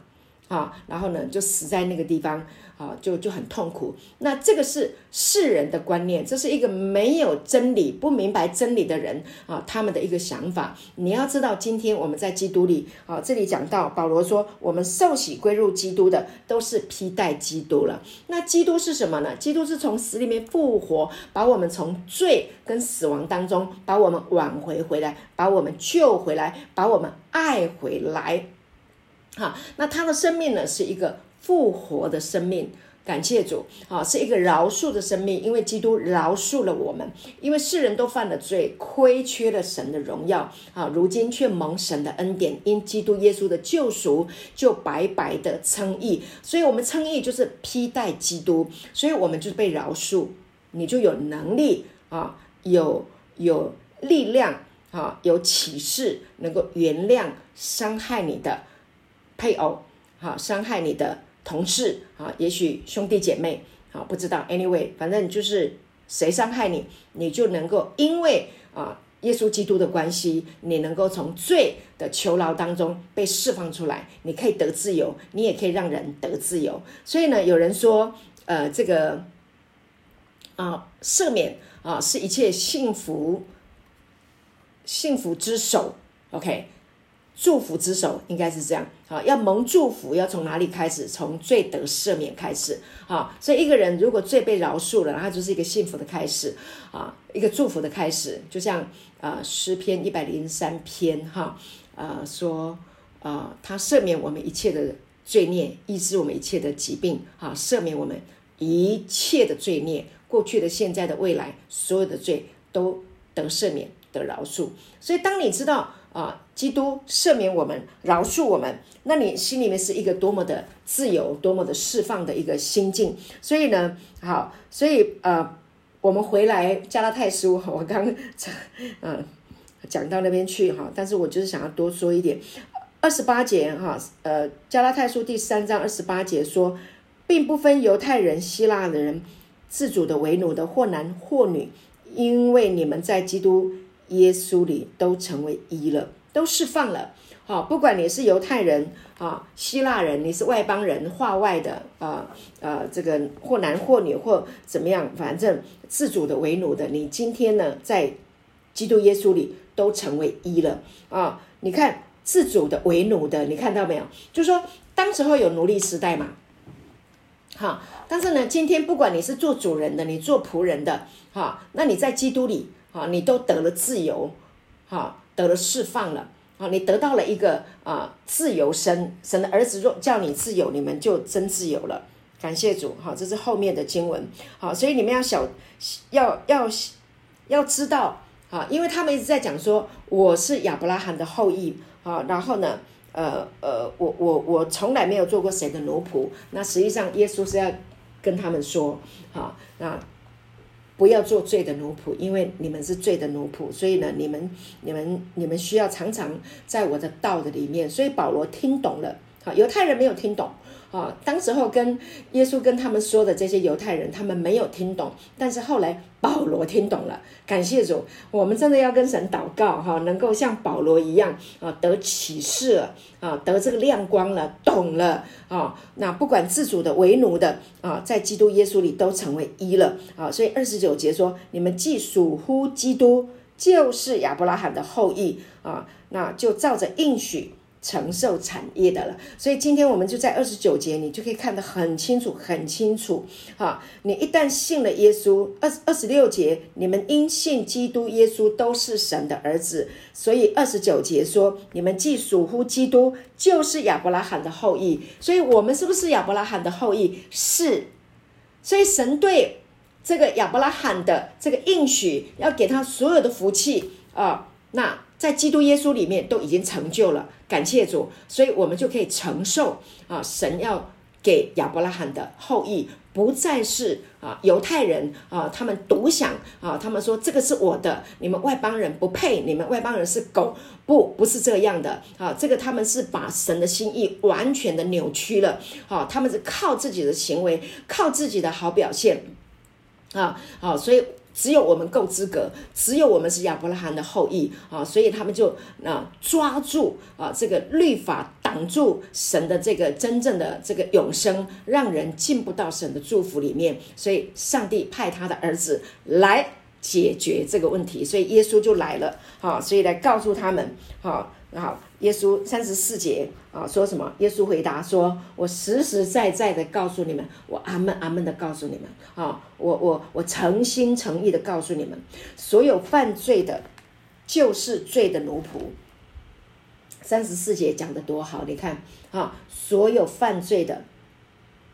啊，然后呢，就死在那个地方，啊，就就很痛苦。那这个是世人的观念，这是一个没有真理、不明白真理的人啊，他们的一个想法。你要知道，今天我们在基督里，啊，这里讲到保罗说，我们受洗归入基督的，都是披戴基督了。那基督是什么呢？基督是从死里面复活，把我们从罪跟死亡当中，把我们挽回回来，把我们救回来，把我们爱回来。哈，那他的生命呢，是一个复活的生命，感谢主，啊，是一个饶恕的生命，因为基督饶恕了我们，因为世人都犯了罪，亏缺了神的荣耀，啊，如今却蒙神的恩典，因基督耶稣的救赎，就白白的称义，所以我们称义就是披戴基督，所以我们就是被饶恕，你就有能力啊，有有力量啊，有启示，能够原谅伤害你的。配偶，好伤害你的同事，啊，也许兄弟姐妹，好不知道，anyway，反正就是谁伤害你，你就能够因为啊耶稣基督的关系，你能够从罪的囚牢当中被释放出来，你可以得自由，你也可以让人得自由。所以呢，有人说，呃，这个啊赦免啊是一切幸福幸福之首，OK。祝福之手应该是这样啊，要蒙祝福要从哪里开始？从罪得赦免开始啊。所以一个人如果罪被饶恕了，他就是一个幸福的开始啊，一个祝福的开始。就像啊诗篇一百零三篇哈啊说啊，他赦免我们一切的罪孽，医治我们一切的疾病啊，赦免我们一切的罪孽，过去的、现在的、未来所有的罪都得赦免得饶恕。所以当你知道。啊，基督赦免我们，饶恕我们，那你心里面是一个多么的自由，多么的释放的一个心境。所以呢，好，所以呃，我们回来加拉太书，我刚嗯讲到那边去哈，但是我就是想要多说一点，二十八节哈，呃，加拉太书第三章二十八节说，并不分犹太人、希腊的人，自主的为奴的，或男或女，因为你们在基督。耶稣里都成为一了，都释放了。好，不管你是犹太人啊，希腊人，你是外邦人，化外的啊，呃，这个或男或女或怎么样，反正自主的为奴的，你今天呢，在基督耶稣里都成为一了啊。你看自主的为奴的，你看到没有？就说当时候有奴隶时代嘛，好，但是呢，今天不管你是做主人的，你做仆人的，哈，那你在基督里。好，你都得了自由，好，得了释放了，好，你得到了一个啊自由身，神的儿子若叫你自由，你们就真自由了。感谢主，好，这是后面的经文，好，所以你们要小，要要要知道，啊，因为他们一直在讲说我是亚伯拉罕的后裔，啊，然后呢，呃呃，我我我从来没有做过谁的奴仆，那实际上耶稣是要跟他们说，好，那。不要做罪的奴仆，因为你们是罪的奴仆，所以呢，你们、你们、你们需要常常在我的道的里面。所以保罗听懂了，好，犹太人没有听懂。啊，当时候跟耶稣跟他们说的这些犹太人，他们没有听懂，但是后来保罗听懂了，感谢主，我们真的要跟神祷告哈，能够像保罗一样啊，得启示啊，得这个亮光了，懂了啊，那不管自主的为奴的啊，在基督耶稣里都成为一了啊，所以二十九节说，你们既属乎基督，就是亚伯拉罕的后裔啊，那就照着应许。承受产业的了，所以今天我们就在二十九节，你就可以看得很清楚，很清楚。哈，你一旦信了耶稣，二二十六节，你们因信基督耶稣都是神的儿子，所以二十九节说，你们既属乎基督，就是亚伯拉罕的后裔。所以，我们是不是亚伯拉罕的后裔？是。所以，神对这个亚伯拉罕的这个应许，要给他所有的福气啊，那。在基督耶稣里面都已经成就了，感谢主，所以我们就可以承受啊，神要给亚伯拉罕的后裔不再是啊犹太人啊，他们独享啊，他们说这个是我的，你们外邦人不配，你们外邦人是狗，不，不是这样的啊，这个他们是把神的心意完全的扭曲了，啊，他们是靠自己的行为，靠自己的好表现。啊，好，所以只有我们够资格，只有我们是亚伯拉罕的后裔啊，所以他们就啊抓住啊这个律法挡住神的这个真正的这个永生，让人进不到神的祝福里面。所以上帝派他的儿子来解决这个问题，所以耶稣就来了啊，所以来告诉他们啊。好，耶稣三十四节啊，说什么？耶稣回答说：“我实实在在的告诉你们，我阿门阿门的告诉你们啊，我我我诚心诚意的告诉你们，所有犯罪的，就是罪的奴仆。”三十四节讲的多好，你看啊，所有犯罪的，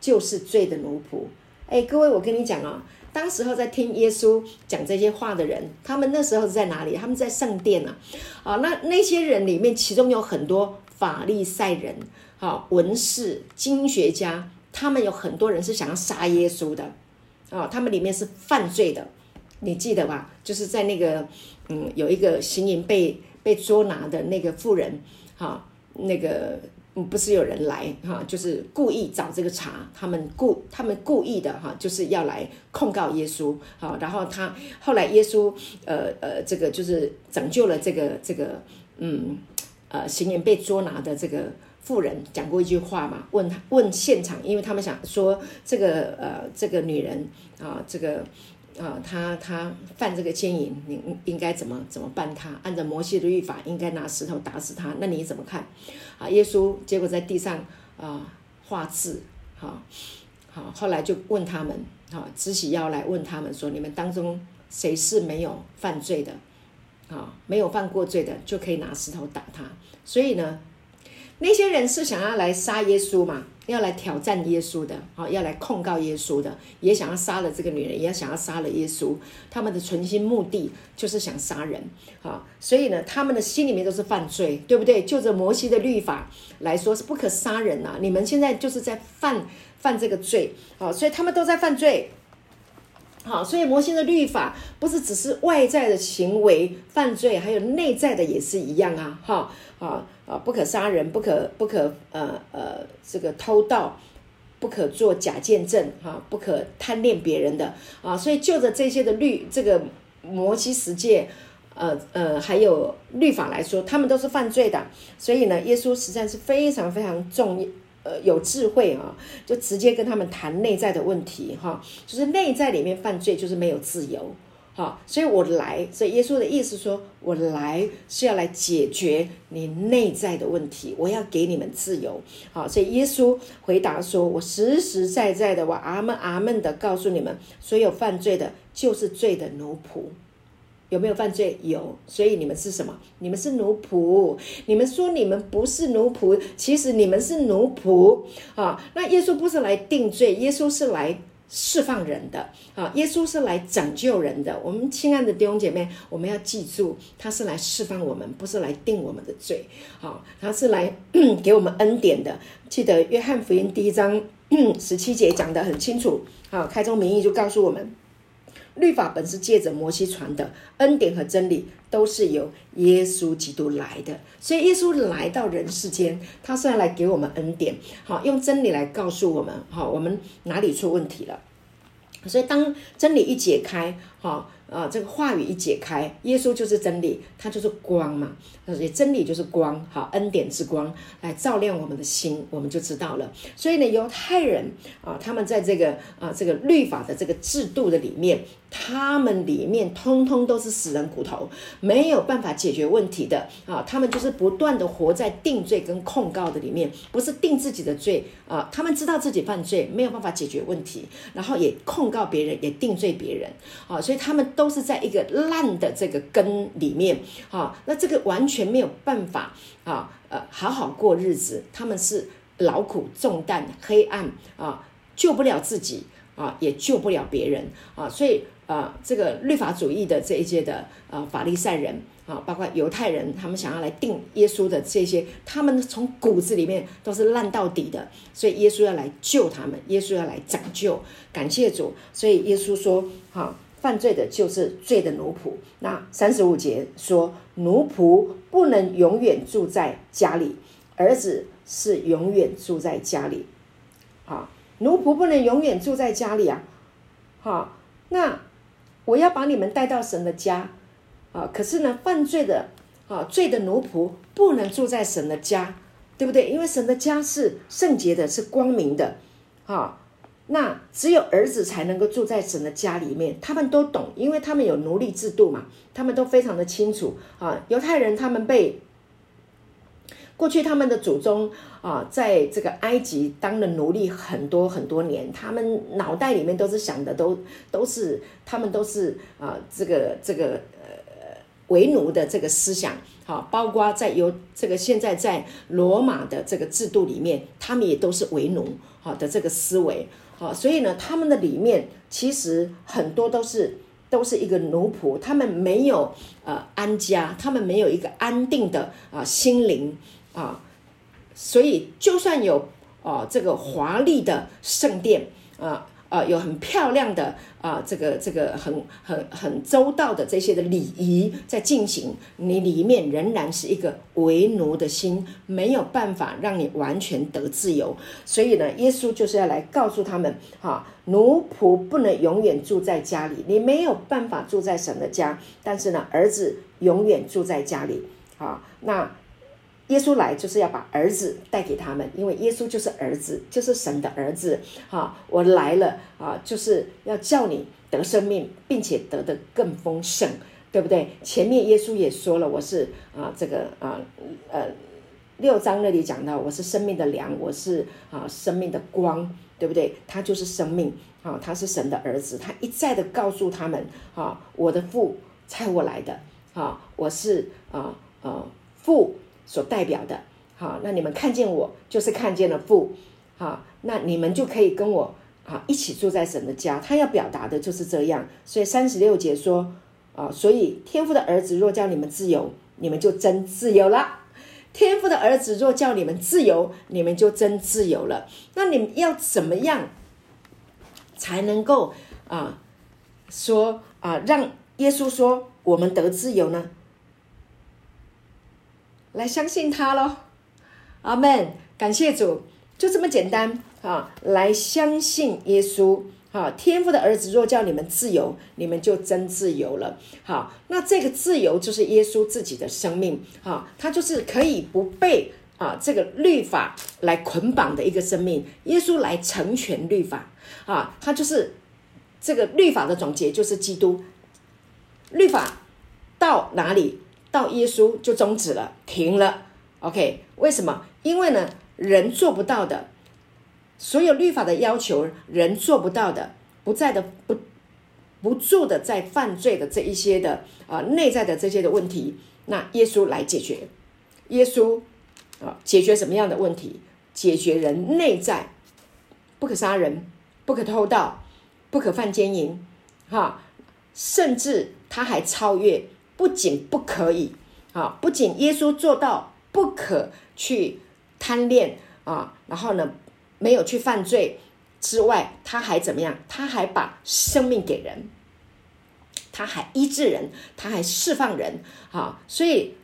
就是罪的奴仆。哎，各位，我跟你讲啊。当时候在听耶稣讲这些话的人，他们那时候在哪里？他们在圣殿啊，啊，那那些人里面，其中有很多法利赛人，啊，文士、经学家，他们有很多人是想要杀耶稣的，啊，他们里面是犯罪的，你记得吧？就是在那个，嗯，有一个行淫被被捉拿的那个妇人，哈，那个。不是有人来哈，就是故意找这个茬，他们故他们故意的哈，就是要来控告耶稣好，然后他后来耶稣呃呃，这个就是拯救了这个这个嗯呃行人被捉拿的这个妇人，讲过一句话嘛，问他问现场，因为他们想说这个呃这个女人啊这个。啊，他他犯这个奸淫，你应该怎么怎么办他？按照摩西的律法，应该拿石头打死他。那你怎么看？啊，耶稣结果在地上啊画字，好，好，后来就问他们，啊，支起腰来问他们说：你们当中谁是没有犯罪的？啊，没有犯过罪的，就可以拿石头打他。所以呢，那些人是想要来杀耶稣嘛？要来挑战耶稣的，啊，要来控告耶稣的，也想要杀了这个女人，也想要杀了耶稣。他们的存心目的就是想杀人，啊，所以呢，他们的心里面都是犯罪，对不对？就着摩西的律法来说是不可杀人呐。你们现在就是在犯犯这个罪，啊，所以他们都在犯罪，好，所以摩西的律法不是只是外在的行为犯罪，还有内在的也是一样啊，哈，啊。啊，不可杀人，不可不可呃呃，这个偷盗，不可做假见证，哈，不可贪恋别人的啊，所以就着这些的律，这个摩西十诫，呃呃，还有律法来说，他们都是犯罪的。所以呢，耶稣实在是非常非常重要，呃，有智慧啊，就直接跟他们谈内在的问题，哈，就是内在里面犯罪就是没有自由。好，所以我来，所以耶稣的意思说，我来是要来解决你内在的问题，我要给你们自由。好，所以耶稣回答说，我实实在在的，我阿门阿门的告诉你们，所有犯罪的，就是罪的奴仆。有没有犯罪？有。所以你们是什么？你们是奴仆。你们说你们不是奴仆，其实你们是奴仆。啊，那耶稣不是来定罪，耶稣是来。释放人的啊，耶稣是来拯救人的。我们亲爱的弟兄姐妹，我们要记住，他是来释放我们，不是来定我们的罪。好，他是来 给我们恩典的。记得约翰福音第一章十七节讲得很清楚。好，开宗明义就告诉我们。律法本是借着摩西传的，恩典和真理都是由耶稣基督来的。所以耶稣来到人世间，他是要来给我们恩典，好用真理来告诉我们，好我们哪里出问题了。所以当真理一解开，好。啊，这个话语一解开，耶稣就是真理，他就是光嘛，而且真理就是光，好，恩典之光来照亮我们的心，我们就知道了。所以呢，犹太人啊，他们在这个啊这个律法的这个制度的里面，他们里面通通都是死人骨头，没有办法解决问题的啊，他们就是不断的活在定罪跟控告的里面，不是定自己的罪啊，他们知道自己犯罪，没有办法解决问题，然后也控告别人，也定罪别人啊，所以他们。都是在一个烂的这个根里面，啊，那这个完全全没有办法啊，呃，好好过日子。他们是劳苦重担、黑暗啊，救不了自己啊，也救不了别人啊。所以啊，这个律法主义的这一些的啊法利赛人啊，包括犹太人，他们想要来定耶稣的这些，他们从骨子里面都是烂到底的。所以耶稣要来救他们，耶稣要来拯救。感谢主，所以耶稣说，哈。犯罪的就是罪的奴仆。那三十五节说，奴仆不能永远住在家里，儿子是永远住在家里。啊，奴仆不能永远住在家里啊。好，那我要把你们带到神的家啊。可是呢，犯罪的啊，罪的奴仆不能住在神的家，对不对？因为神的家是圣洁的，是光明的啊。那只有儿子才能够住在神的家里面。他们都懂，因为他们有奴隶制度嘛，他们都非常的清楚啊。犹太人他们被过去他们的祖宗啊，在这个埃及当了奴隶很多很多年，他们脑袋里面都是想的都都是他们都是啊这个这个呃为奴的这个思想。好，包括在有这个现在在罗马的这个制度里面，他们也都是为奴好的这个思维。啊，所以呢，他们的里面其实很多都是都是一个奴仆，他们没有呃安家，他们没有一个安定的啊心灵啊，所以就算有啊这个华丽的圣殿啊。啊，有很漂亮的啊，这个这个很很很周到的这些的礼仪在进行，你里面仍然是一个为奴的心，没有办法让你完全得自由。所以呢，耶稣就是要来告诉他们：哈，奴仆不能永远住在家里，你没有办法住在神的家，但是呢，儿子永远住在家里。啊，那。耶稣来就是要把儿子带给他们，因为耶稣就是儿子，就是神的儿子。哈，我来了啊，就是要叫你得生命，并且得的更丰盛，对不对？前面耶稣也说了，我是啊，这个啊，呃，六章那里讲到，我是生命的粮，我是啊，生命的光，对不对？他就是生命啊，他是神的儿子，他一再的告诉他们啊，我的父差我来的啊，我是啊啊父。所代表的，好，那你们看见我，就是看见了父，好，那你们就可以跟我啊一起住在神的家。他要表达的就是这样。所以三十六节说，啊，所以天父的儿子若叫你们自由，你们就真自由了。天父的儿子若叫你们自由，你们就真自由了。那你们要怎么样才能够啊说啊让耶稣说我们得自由呢？来相信他喽，阿门！感谢主，就这么简单啊！来相信耶稣啊！天父的儿子若叫你们自由，你们就真自由了。好，那这个自由就是耶稣自己的生命啊，他就是可以不被啊这个律法来捆绑的一个生命。耶稣来成全律法啊，他就是这个律法的总结，就是基督。律法到哪里？到耶稣就终止了，停了。OK，为什么？因为呢，人做不到的，所有律法的要求，人做不到的，不在的不不住的在犯罪的这一些的啊内在的这些的问题，那耶稣来解决。耶稣啊，解决什么样的问题？解决人内在不可杀人、不可偷盗、不可犯奸淫，哈，甚至他还超越。不仅不可以啊，不仅耶稣做到不可去贪恋啊，然后呢没有去犯罪之外，他还怎么样？他还把生命给人，他还医治人，他还释放人啊！所以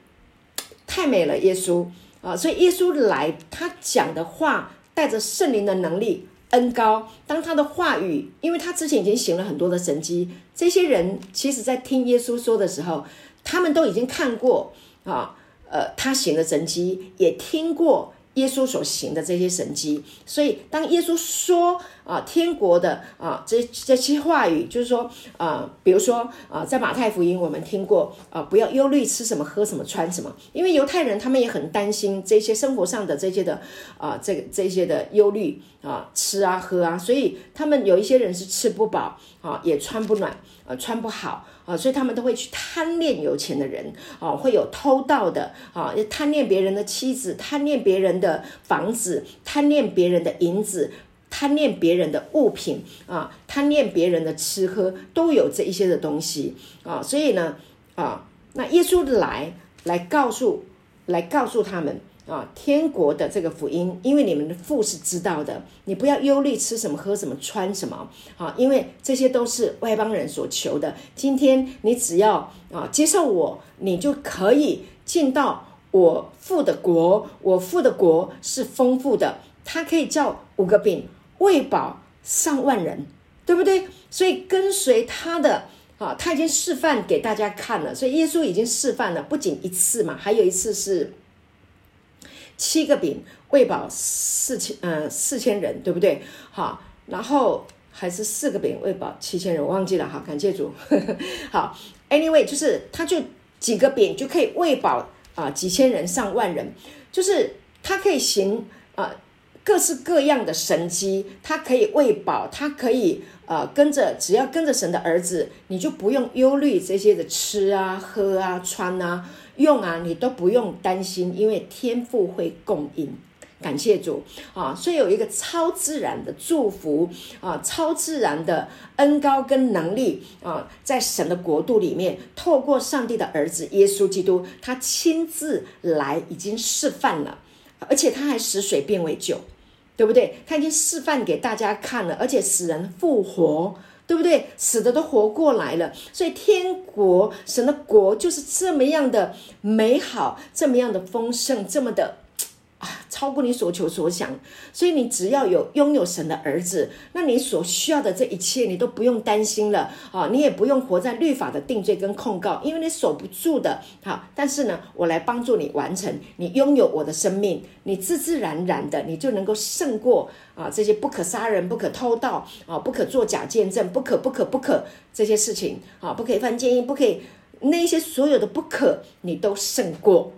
太美了，耶稣啊！所以耶稣来，他讲的话带着圣灵的能力恩高，当他的话语，因为他之前已经行了很多的神迹，这些人其实在听耶稣说的时候。他们都已经看过啊，呃，他行的神迹，也听过耶稣所行的这些神迹，所以当耶稣说啊，天国的啊，这这些话语，就是说啊，比如说啊，在马太福音我们听过啊，不要忧虑吃什么、喝什么、穿什么，因为犹太人他们也很担心这些生活上的这些的啊，这个这些的忧虑啊，吃啊、喝啊，所以他们有一些人是吃不饱啊，也穿不暖啊，穿不好。啊，所以他们都会去贪恋有钱的人啊，会有偷盗的啊，贪恋别人的妻子，贪恋别人的房子，贪恋别人的银子，贪恋别人的物品啊，贪恋别人的吃喝，都有这一些的东西啊。所以呢，啊，那耶稣来来告诉，来告诉他们。啊，天国的这个福音，因为你们的父是知道的，你不要忧虑吃什么、喝什么、穿什么。啊，因为这些都是外邦人所求的。今天你只要啊接受我，你就可以进到我父的国。我父的国是丰富的，它可以叫五个饼喂饱上万人，对不对？所以跟随他的啊，他已经示范给大家看了，所以耶稣已经示范了，不仅一次嘛，还有一次是七个饼喂饱四千，呃，四千人，对不对？好，然后还是四个饼喂饱七千人，我忘记了，哈，感谢主。好，anyway，就是他就几个饼就可以喂饱啊几千人、上万人，就是他可以行啊各式各样的神机，他可以喂饱，他可以。呃，跟着只要跟着神的儿子，你就不用忧虑这些的吃啊、喝啊、穿啊、用啊，你都不用担心，因为天父会供应。感谢主啊！所以有一个超自然的祝福啊，超自然的恩高跟能力啊，在神的国度里面，透过上帝的儿子耶稣基督，他亲自来已经示范了，而且他还使水变为酒。对不对？他已经示范给大家看了，而且死人复活，对不对？死的都活过来了，所以天国神的国就是这么样的美好，这么样的丰盛，这么的。超过你所求所想，所以你只要有拥有神的儿子，那你所需要的这一切，你都不用担心了啊！你也不用活在律法的定罪跟控告，因为你守不住的。好，但是呢，我来帮助你完成，你拥有我的生命，你自自然然的，你就能够胜过啊这些不可杀人、不可偷盗啊、不可作假见证、不可不可不可这些事情啊，不可以犯奸淫，不可以那些所有的不可，你都胜过。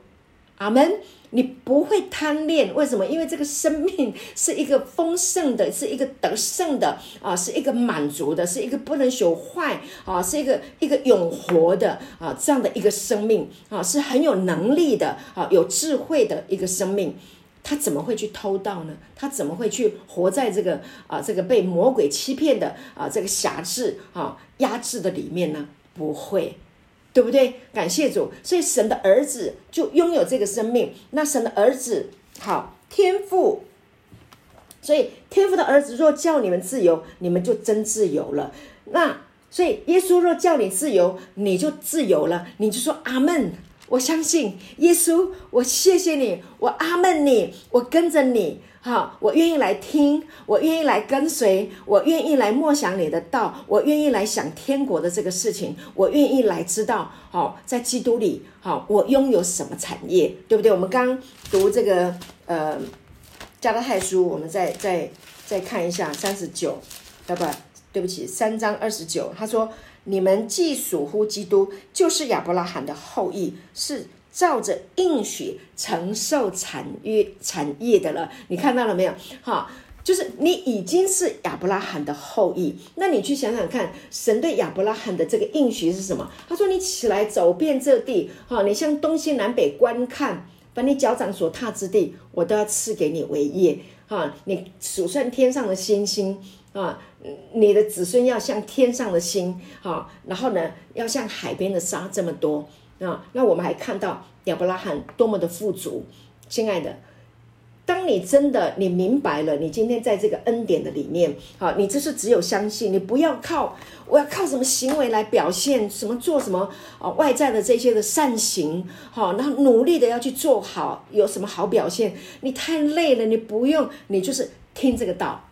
阿门。你不会贪恋，为什么？因为这个生命是一个丰盛的，是一个得胜的啊，是一个满足的，是一个不能朽坏啊，是一个一个永活的啊，这样的一个生命啊，是很有能力的啊，有智慧的一个生命。他怎么会去偷盗呢？他怎么会去活在这个啊，这个被魔鬼欺骗的啊，这个辖制啊、压制的里面呢？不会。对不对？感谢主，所以神的儿子就拥有这个生命。那神的儿子，好天赋，所以天赋的儿子若叫你们自由，你们就真自由了。那所以耶稣若叫你自由，你就自由了。你就说阿门。我相信耶稣，我谢谢你，我阿门你，我跟着你。好，我愿意来听，我愿意来跟随，我愿意来默想你的道，我愿意来想天国的这个事情，我愿意来知道，好，在基督里，好，我拥有什么产业，对不对？我们刚读这个呃加拉太书，我们再再再看一下三十九，要不？对不起，三章二十九，他说：你们既属乎基督，就是亚伯拉罕的后裔，是。照着应许承受产业产业的了，你看到了没有？哈，就是你已经是亚伯拉罕的后裔。那你去想想看，神对亚伯拉罕的这个应许是什么？他说：“你起来走遍这地，哈，你向东西南北观看，把你脚掌所踏之地，我都要赐给你为业。哈，你数算天上的星星，啊，你的子孙要像天上的星，哈，然后呢，要像海边的沙这么多。”啊，那我们还看到亚伯拉罕多么的富足，亲爱的，当你真的你明白了，你今天在这个恩典的里面，好，你这是只有相信，你不要靠我要靠什么行为来表现，什么做什么啊，外在的这些的善行，好，然后努力的要去做好，有什么好表现？你太累了，你不用，你就是听这个道，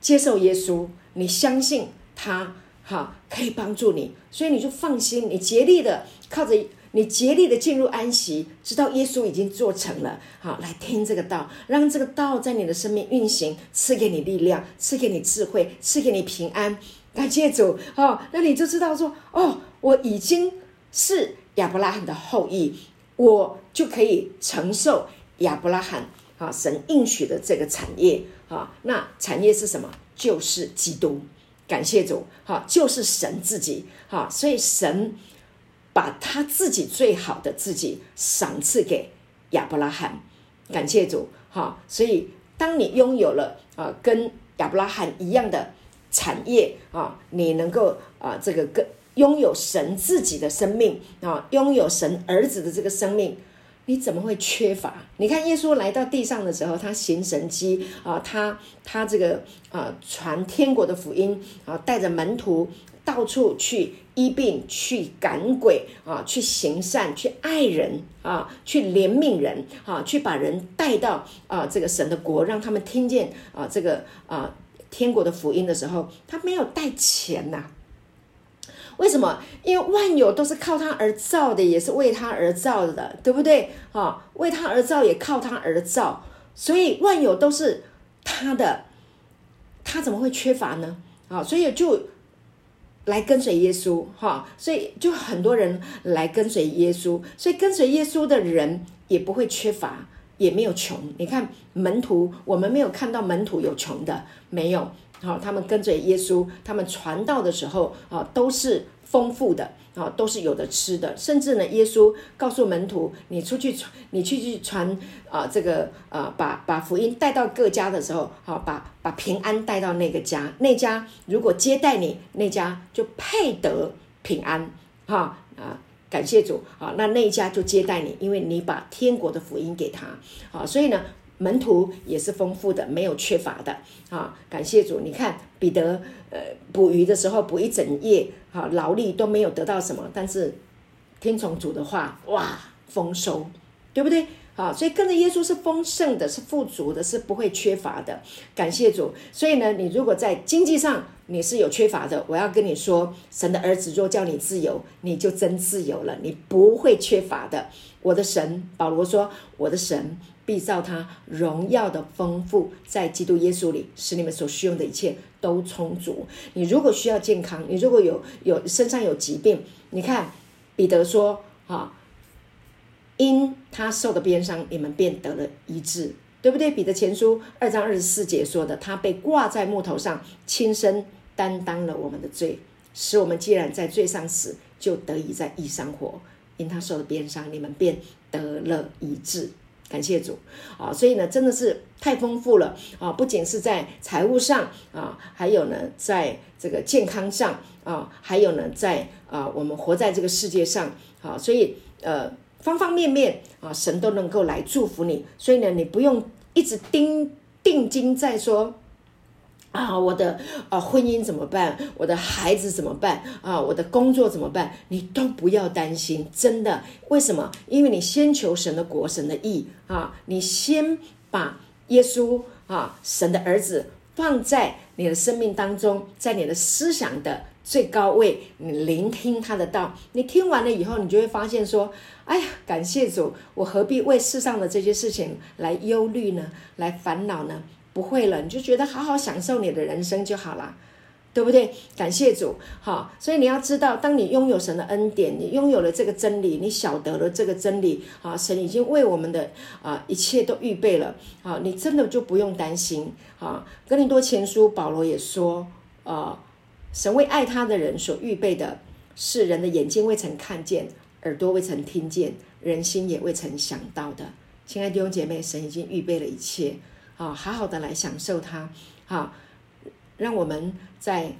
接受耶稣，你相信他。哈，可以帮助你，所以你就放心，你竭力的靠着你竭力的进入安息，知道耶稣已经做成了。好，来听这个道，让这个道在你的生命运行，赐给你力量，赐给你智慧，赐给你平安。感谢主，哦，那你就知道说，哦，我已经是亚伯拉罕的后裔，我就可以承受亚伯拉罕啊神应许的这个产业啊。那产业是什么？就是基督。感谢主，哈，就是神自己，哈，所以神把他自己最好的自己赏赐给亚伯拉罕。感谢主，哈，所以当你拥有了啊，跟亚伯拉罕一样的产业啊，你能够啊，这个跟拥有神自己的生命啊，拥有神儿子的这个生命。你怎么会缺乏？你看耶稣来到地上的时候，他行神迹啊，他他这个啊传天国的福音啊，带着门徒到处去医病、去赶鬼啊，去行善、去爱人啊，去怜悯人啊，去把人带到啊这个神的国，让他们听见啊这个啊天国的福音的时候，他没有带钱呐。为什么？因为万有都是靠他而造的，也是为他而造的，对不对？哈，为他而造，也靠他而造，所以万有都是他的，他怎么会缺乏呢？啊，所以就来跟随耶稣，哈，所以就很多人来跟随耶稣，所以跟随耶稣的人也不会缺乏，也没有穷。你看门徒，我们没有看到门徒有穷的，没有。好，他们跟随耶稣，他们传道的时候啊，都是丰富的啊，都是有的吃的。甚至呢，耶稣告诉门徒：“你出去传，你去去传啊，这个啊，把把福音带到各家的时候，好，把把平安带到那个家，那家如果接待你，那家就配得平安。哈啊，感谢主啊，那那一家就接待你，因为你把天国的福音给他。好，所以呢。”门徒也是丰富的，没有缺乏的啊！感谢主，你看彼得，呃，捕鱼的时候捕一整夜，哈，劳力都没有得到什么，但是听从主的话，哇，丰收，对不对？啊，所以跟着耶稣是丰盛的，是富足的，是不会缺乏的。感谢主。所以呢，你如果在经济上你是有缺乏的，我要跟你说，神的儿子若叫你自由，你就真自由了，你不会缺乏的。我的神，保罗说，我的神。必造他荣耀的丰富，在基督耶稣里，使你们所需用的一切都充足。你如果需要健康，你如果有有身上有疾病，你看彼得说：“哈，因他受的鞭伤，你们便得了医治，对不对？”彼得前书二章二十四节说的，他被挂在木头上，亲身担当了我们的罪，使我们既然在罪上死，就得以在义上活。因他受的鞭伤，你们便得了一治。感谢主啊！所以呢，真的是太丰富了啊！不仅是在财务上啊，还有呢，在这个健康上啊，还有呢，在啊，我们活在这个世界上啊，所以呃，方方面面啊，神都能够来祝福你。所以呢，你不用一直盯定睛在说。啊，我的啊婚姻怎么办？我的孩子怎么办？啊，我的工作怎么办？你都不要担心，真的。为什么？因为你先求神的国、神的义啊，你先把耶稣啊，神的儿子放在你的生命当中，在你的思想的最高位，你聆听他的道。你听完了以后，你就会发现说：哎呀，感谢主，我何必为世上的这些事情来忧虑呢？来烦恼呢？不会了，你就觉得好好享受你的人生就好了，对不对？感谢主，好，所以你要知道，当你拥有神的恩典，你拥有了这个真理，你晓得了这个真理，啊，神已经为我们的啊一切都预备了，啊，你真的就不用担心，啊。哥林多前书保罗也说，啊，神为爱他的人所预备的，是人的眼睛未曾看见，耳朵未曾听见，人心也未曾想到的。亲爱的弟兄姐妹，神已经预备了一切。啊，好好的来享受它，哈，让我们在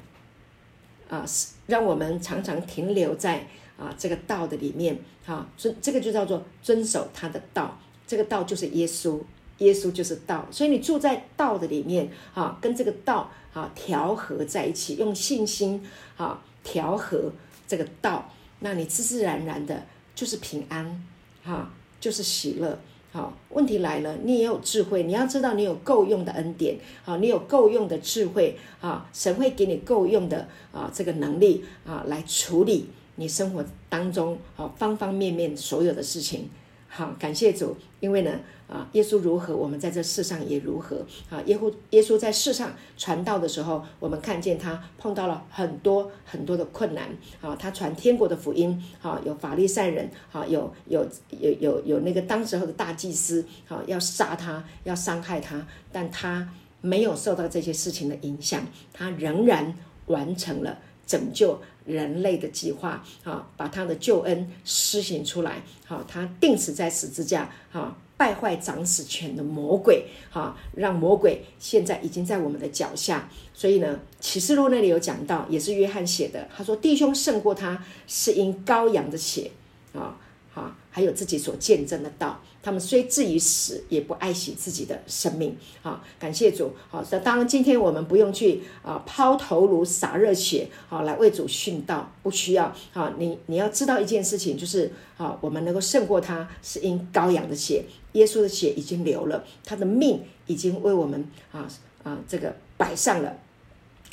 啊，让我们常常停留在啊这个道的里面，哈，遵这个就叫做遵守他的道，这个道就是耶稣，耶稣就是道，所以你住在道的里面，哈，跟这个道啊调和在一起，用信心啊调和这个道，那你自自然然的就是平安，哈，就是喜乐。好，问题来了，你也有智慧，你要知道你有够用的恩典，好，你有够用的智慧，啊，神会给你够用的啊这个能力啊来处理你生活当中啊方方面面所有的事情。好，感谢主，因为呢，啊，耶稣如何，我们在这世上也如何。啊，耶稣耶稣在世上传道的时候，我们看见他碰到了很多很多的困难。啊，他传天国的福音，啊，有法利赛人，啊，有有有有有那个当时候的大祭司，啊，要杀他，要伤害他，但他没有受到这些事情的影响，他仍然完成了拯救。人类的计划，啊，把他的救恩施行出来，好，他定死在十字架，哈，败坏掌死权的魔鬼，哈，让魔鬼现在已经在我们的脚下。所以呢，启示录那里有讲到，也是约翰写的，他说弟兄胜过他，是因羔羊的血，啊，好，还有自己所见证的道。他们虽至于死，也不爱惜自己的生命。好，感谢主。好，那当然，今天我们不用去啊抛头颅洒热血，好来为主殉道，不需要。好，你你要知道一件事情，就是好，我们能够胜过他，是因羔羊的血，耶稣的血已经流了，他的命已经为我们啊啊这个摆上了。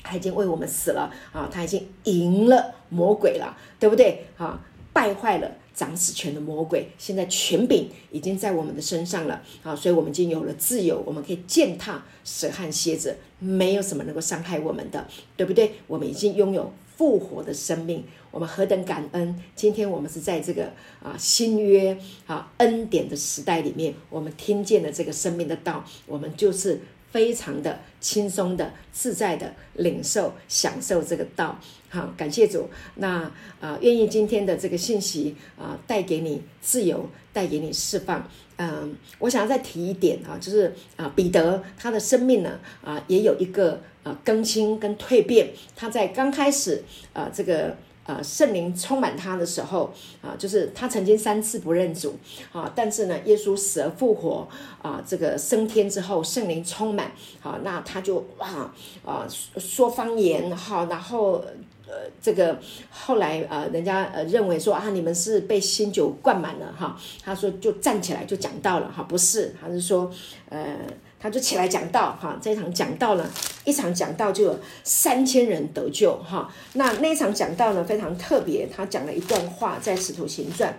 他已经为我们死了啊，他已经赢了魔鬼了，对不对啊？败坏了掌死权的魔鬼，现在权柄已经在我们的身上了啊，所以我们已经有了自由，我们可以践踏蛇和蝎子，没有什么能够伤害我们的，对不对？我们已经拥有复活的生命，我们何等感恩！今天我们是在这个啊新约啊恩典的时代里面，我们听见了这个生命的道，我们就是。非常的轻松的、自在的领受、享受这个道，好，感谢主。那啊，愿意今天的这个信息啊，带给你自由，带给你释放。嗯，我想要再提一点啊，就是啊，彼得他的生命呢啊，也有一个啊更新跟蜕变。他在刚开始啊，这个。啊，圣灵充满他的时候啊，就是他曾经三次不认主啊，但是呢，耶稣死而复活啊，这个升天之后，圣灵充满啊，那他就哇啊说方言哈，然后呃这个后来呃人家呃认为说啊你们是被新酒灌满了哈，他说就站起来就讲到了哈，不是，他是说呃。他就起来讲道，哈，这一场讲道呢，一场讲道就有三千人得救，哈。那那一场讲道呢非常特别，他讲了一段话，在使徒行传，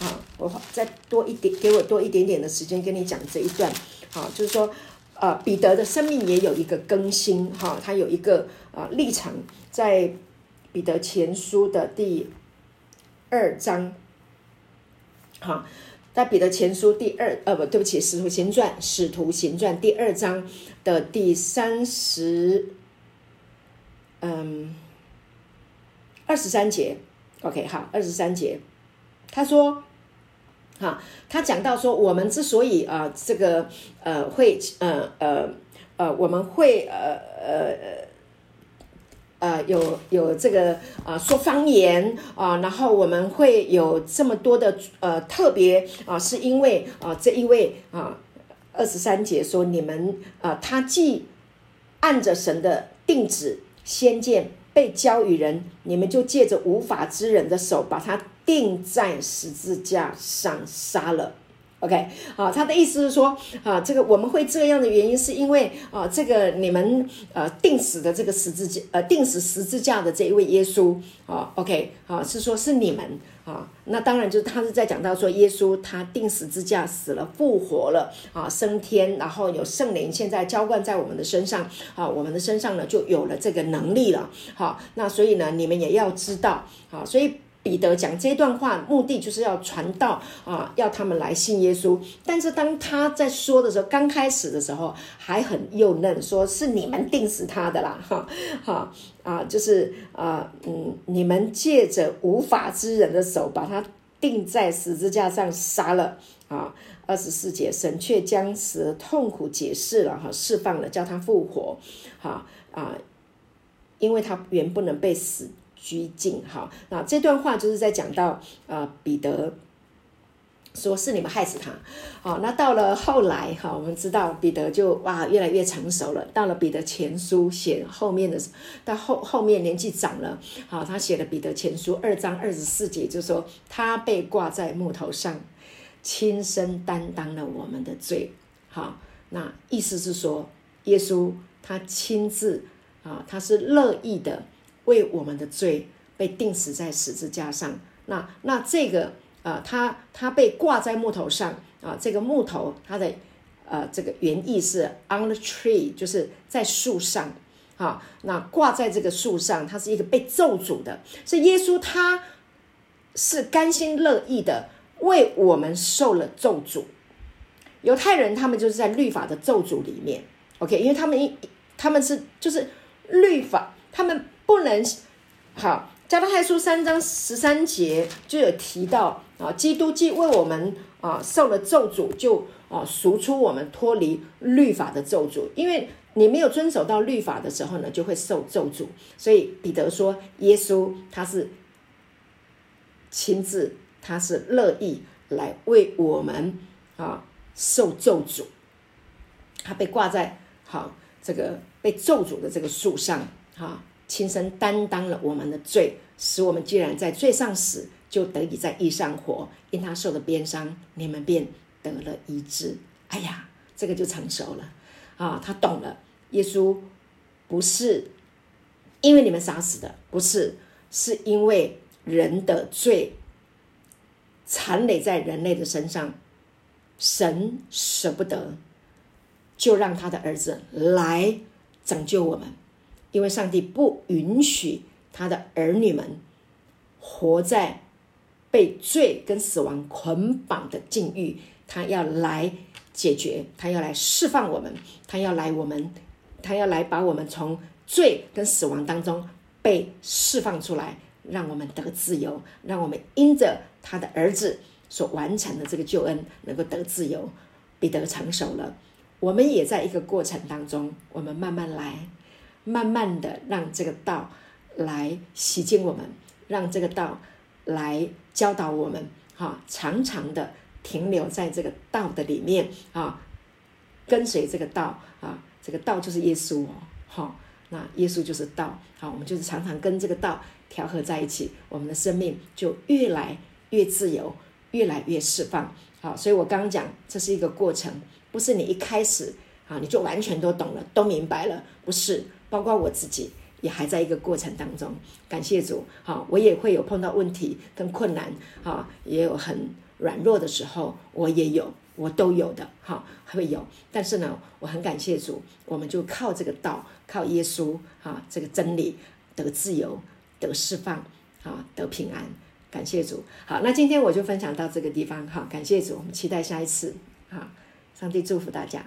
啊，我再多一点，给我多一点点的时间跟你讲这一段，啊，就是说，呃，彼得的生命也有一个更新，哈，他有一个啊历程，在彼得前书的第二章，好。在彼得前书第二，呃，不对不起，使徒行传，使徒行传第二章的第三十，嗯，二十三节，OK，好，二十三节，他说，哈，他讲到说，我们之所以啊，这个呃，会，呃呃呃，我们会，呃呃呃。呃，有有这个呃，说方言啊，然后我们会有这么多的呃特别啊，是因为啊这一位啊二十三节说你们啊，他既按着神的定旨先见被交与人，你们就借着无法之人的手把他钉在十字架上杀了。OK，好，他的意思是说，啊，这个我们会这样的原因，是因为啊，这个你们呃定死的这个十字架，呃定死十字架的这一位耶稣，啊，OK，好，是说是你们啊，那当然就是他是在讲到说，耶稣他定十字架死了，复活了，啊，升天，然后有圣灵现在浇灌在我们的身上，啊，我们的身上呢就有了这个能力了，好，那所以呢，你们也要知道，好，所以。彼得讲这段话，目的就是要传道啊，要他们来信耶稣。但是当他在说的时候，刚开始的时候还很幼嫩，说是你们定死他的啦，哈，哈啊，就是啊，嗯，你们借着无法之人的手把他钉在十字架上杀了啊。二十四节，神却将此痛苦解释了哈，释放了，叫他复活，哈啊，因为他原不能被死。拘禁，哈，那这段话就是在讲到，呃，彼得说是你们害死他，好，那到了后来，哈，我们知道彼得就哇越来越成熟了，到了彼得前书写后面的，到后后面年纪长了，好，他写了彼得前书二章二十四节，就说他被挂在木头上，亲身担当了我们的罪，好，那意思是说耶稣他亲自啊，他是乐意的。为我们的罪被钉死在十字架上，那那这个呃，他他被挂在木头上啊，这个木头它的呃这个原意是 on the tree，就是在树上，啊，那挂在这个树上，它是一个被咒诅的，是耶稣他是甘心乐意的为我们受了咒诅。犹太人他们就是在律法的咒诅里面，OK，因为他们一他们是就是律法，他们。不能好，加拉太书三章十三节就有提到啊，基督既为我们啊受了咒诅，就啊赎出我们脱离律法的咒诅。因为你没有遵守到律法的时候呢，就会受咒诅。所以彼得说，耶稣他是亲自，他是乐意来为我们啊受咒诅。他被挂在好这个被咒诅的这个树上哈。亲身担当了我们的罪，使我们既然在罪上死，就得以在义上活。因他受的鞭伤，你们便得了医治。哎呀，这个就成熟了啊！他懂了，耶稣不是因为你们杀死的，不是，是因为人的罪残累在人类的身上，神舍不得，就让他的儿子来拯救我们，因为上帝不允许他的儿女们活在被罪跟死亡捆绑的境遇，他要来解决，他要来释放我们，他要来我们，他要来把我们从。罪跟死亡当中被释放出来，让我们得自由，让我们因着他的儿子所完成的这个救恩，能够得自由。彼得成熟了，我们也在一个过程当中，我们慢慢来，慢慢的让这个道来洗净我们，让这个道来教导我们，哈，常常的停留在这个道的里面啊，跟随这个道啊，这个道就是耶稣哦，哈。那耶稣就是道，好，我们就是常常跟这个道调和在一起，我们的生命就越来越自由，越来越释放。好，所以我刚刚讲，这是一个过程，不是你一开始啊你就完全都懂了，都明白了，不是。包括我自己也还在一个过程当中，感谢主。好，我也会有碰到问题跟困难，啊，也有很软弱的时候，我也有。我都有的，哈，会有。但是呢，我很感谢主，我们就靠这个道，靠耶稣，哈，这个真理得自由，得释放，啊，得平安。感谢主。好，那今天我就分享到这个地方，哈，感谢主，我们期待下一次，哈，上帝祝福大家。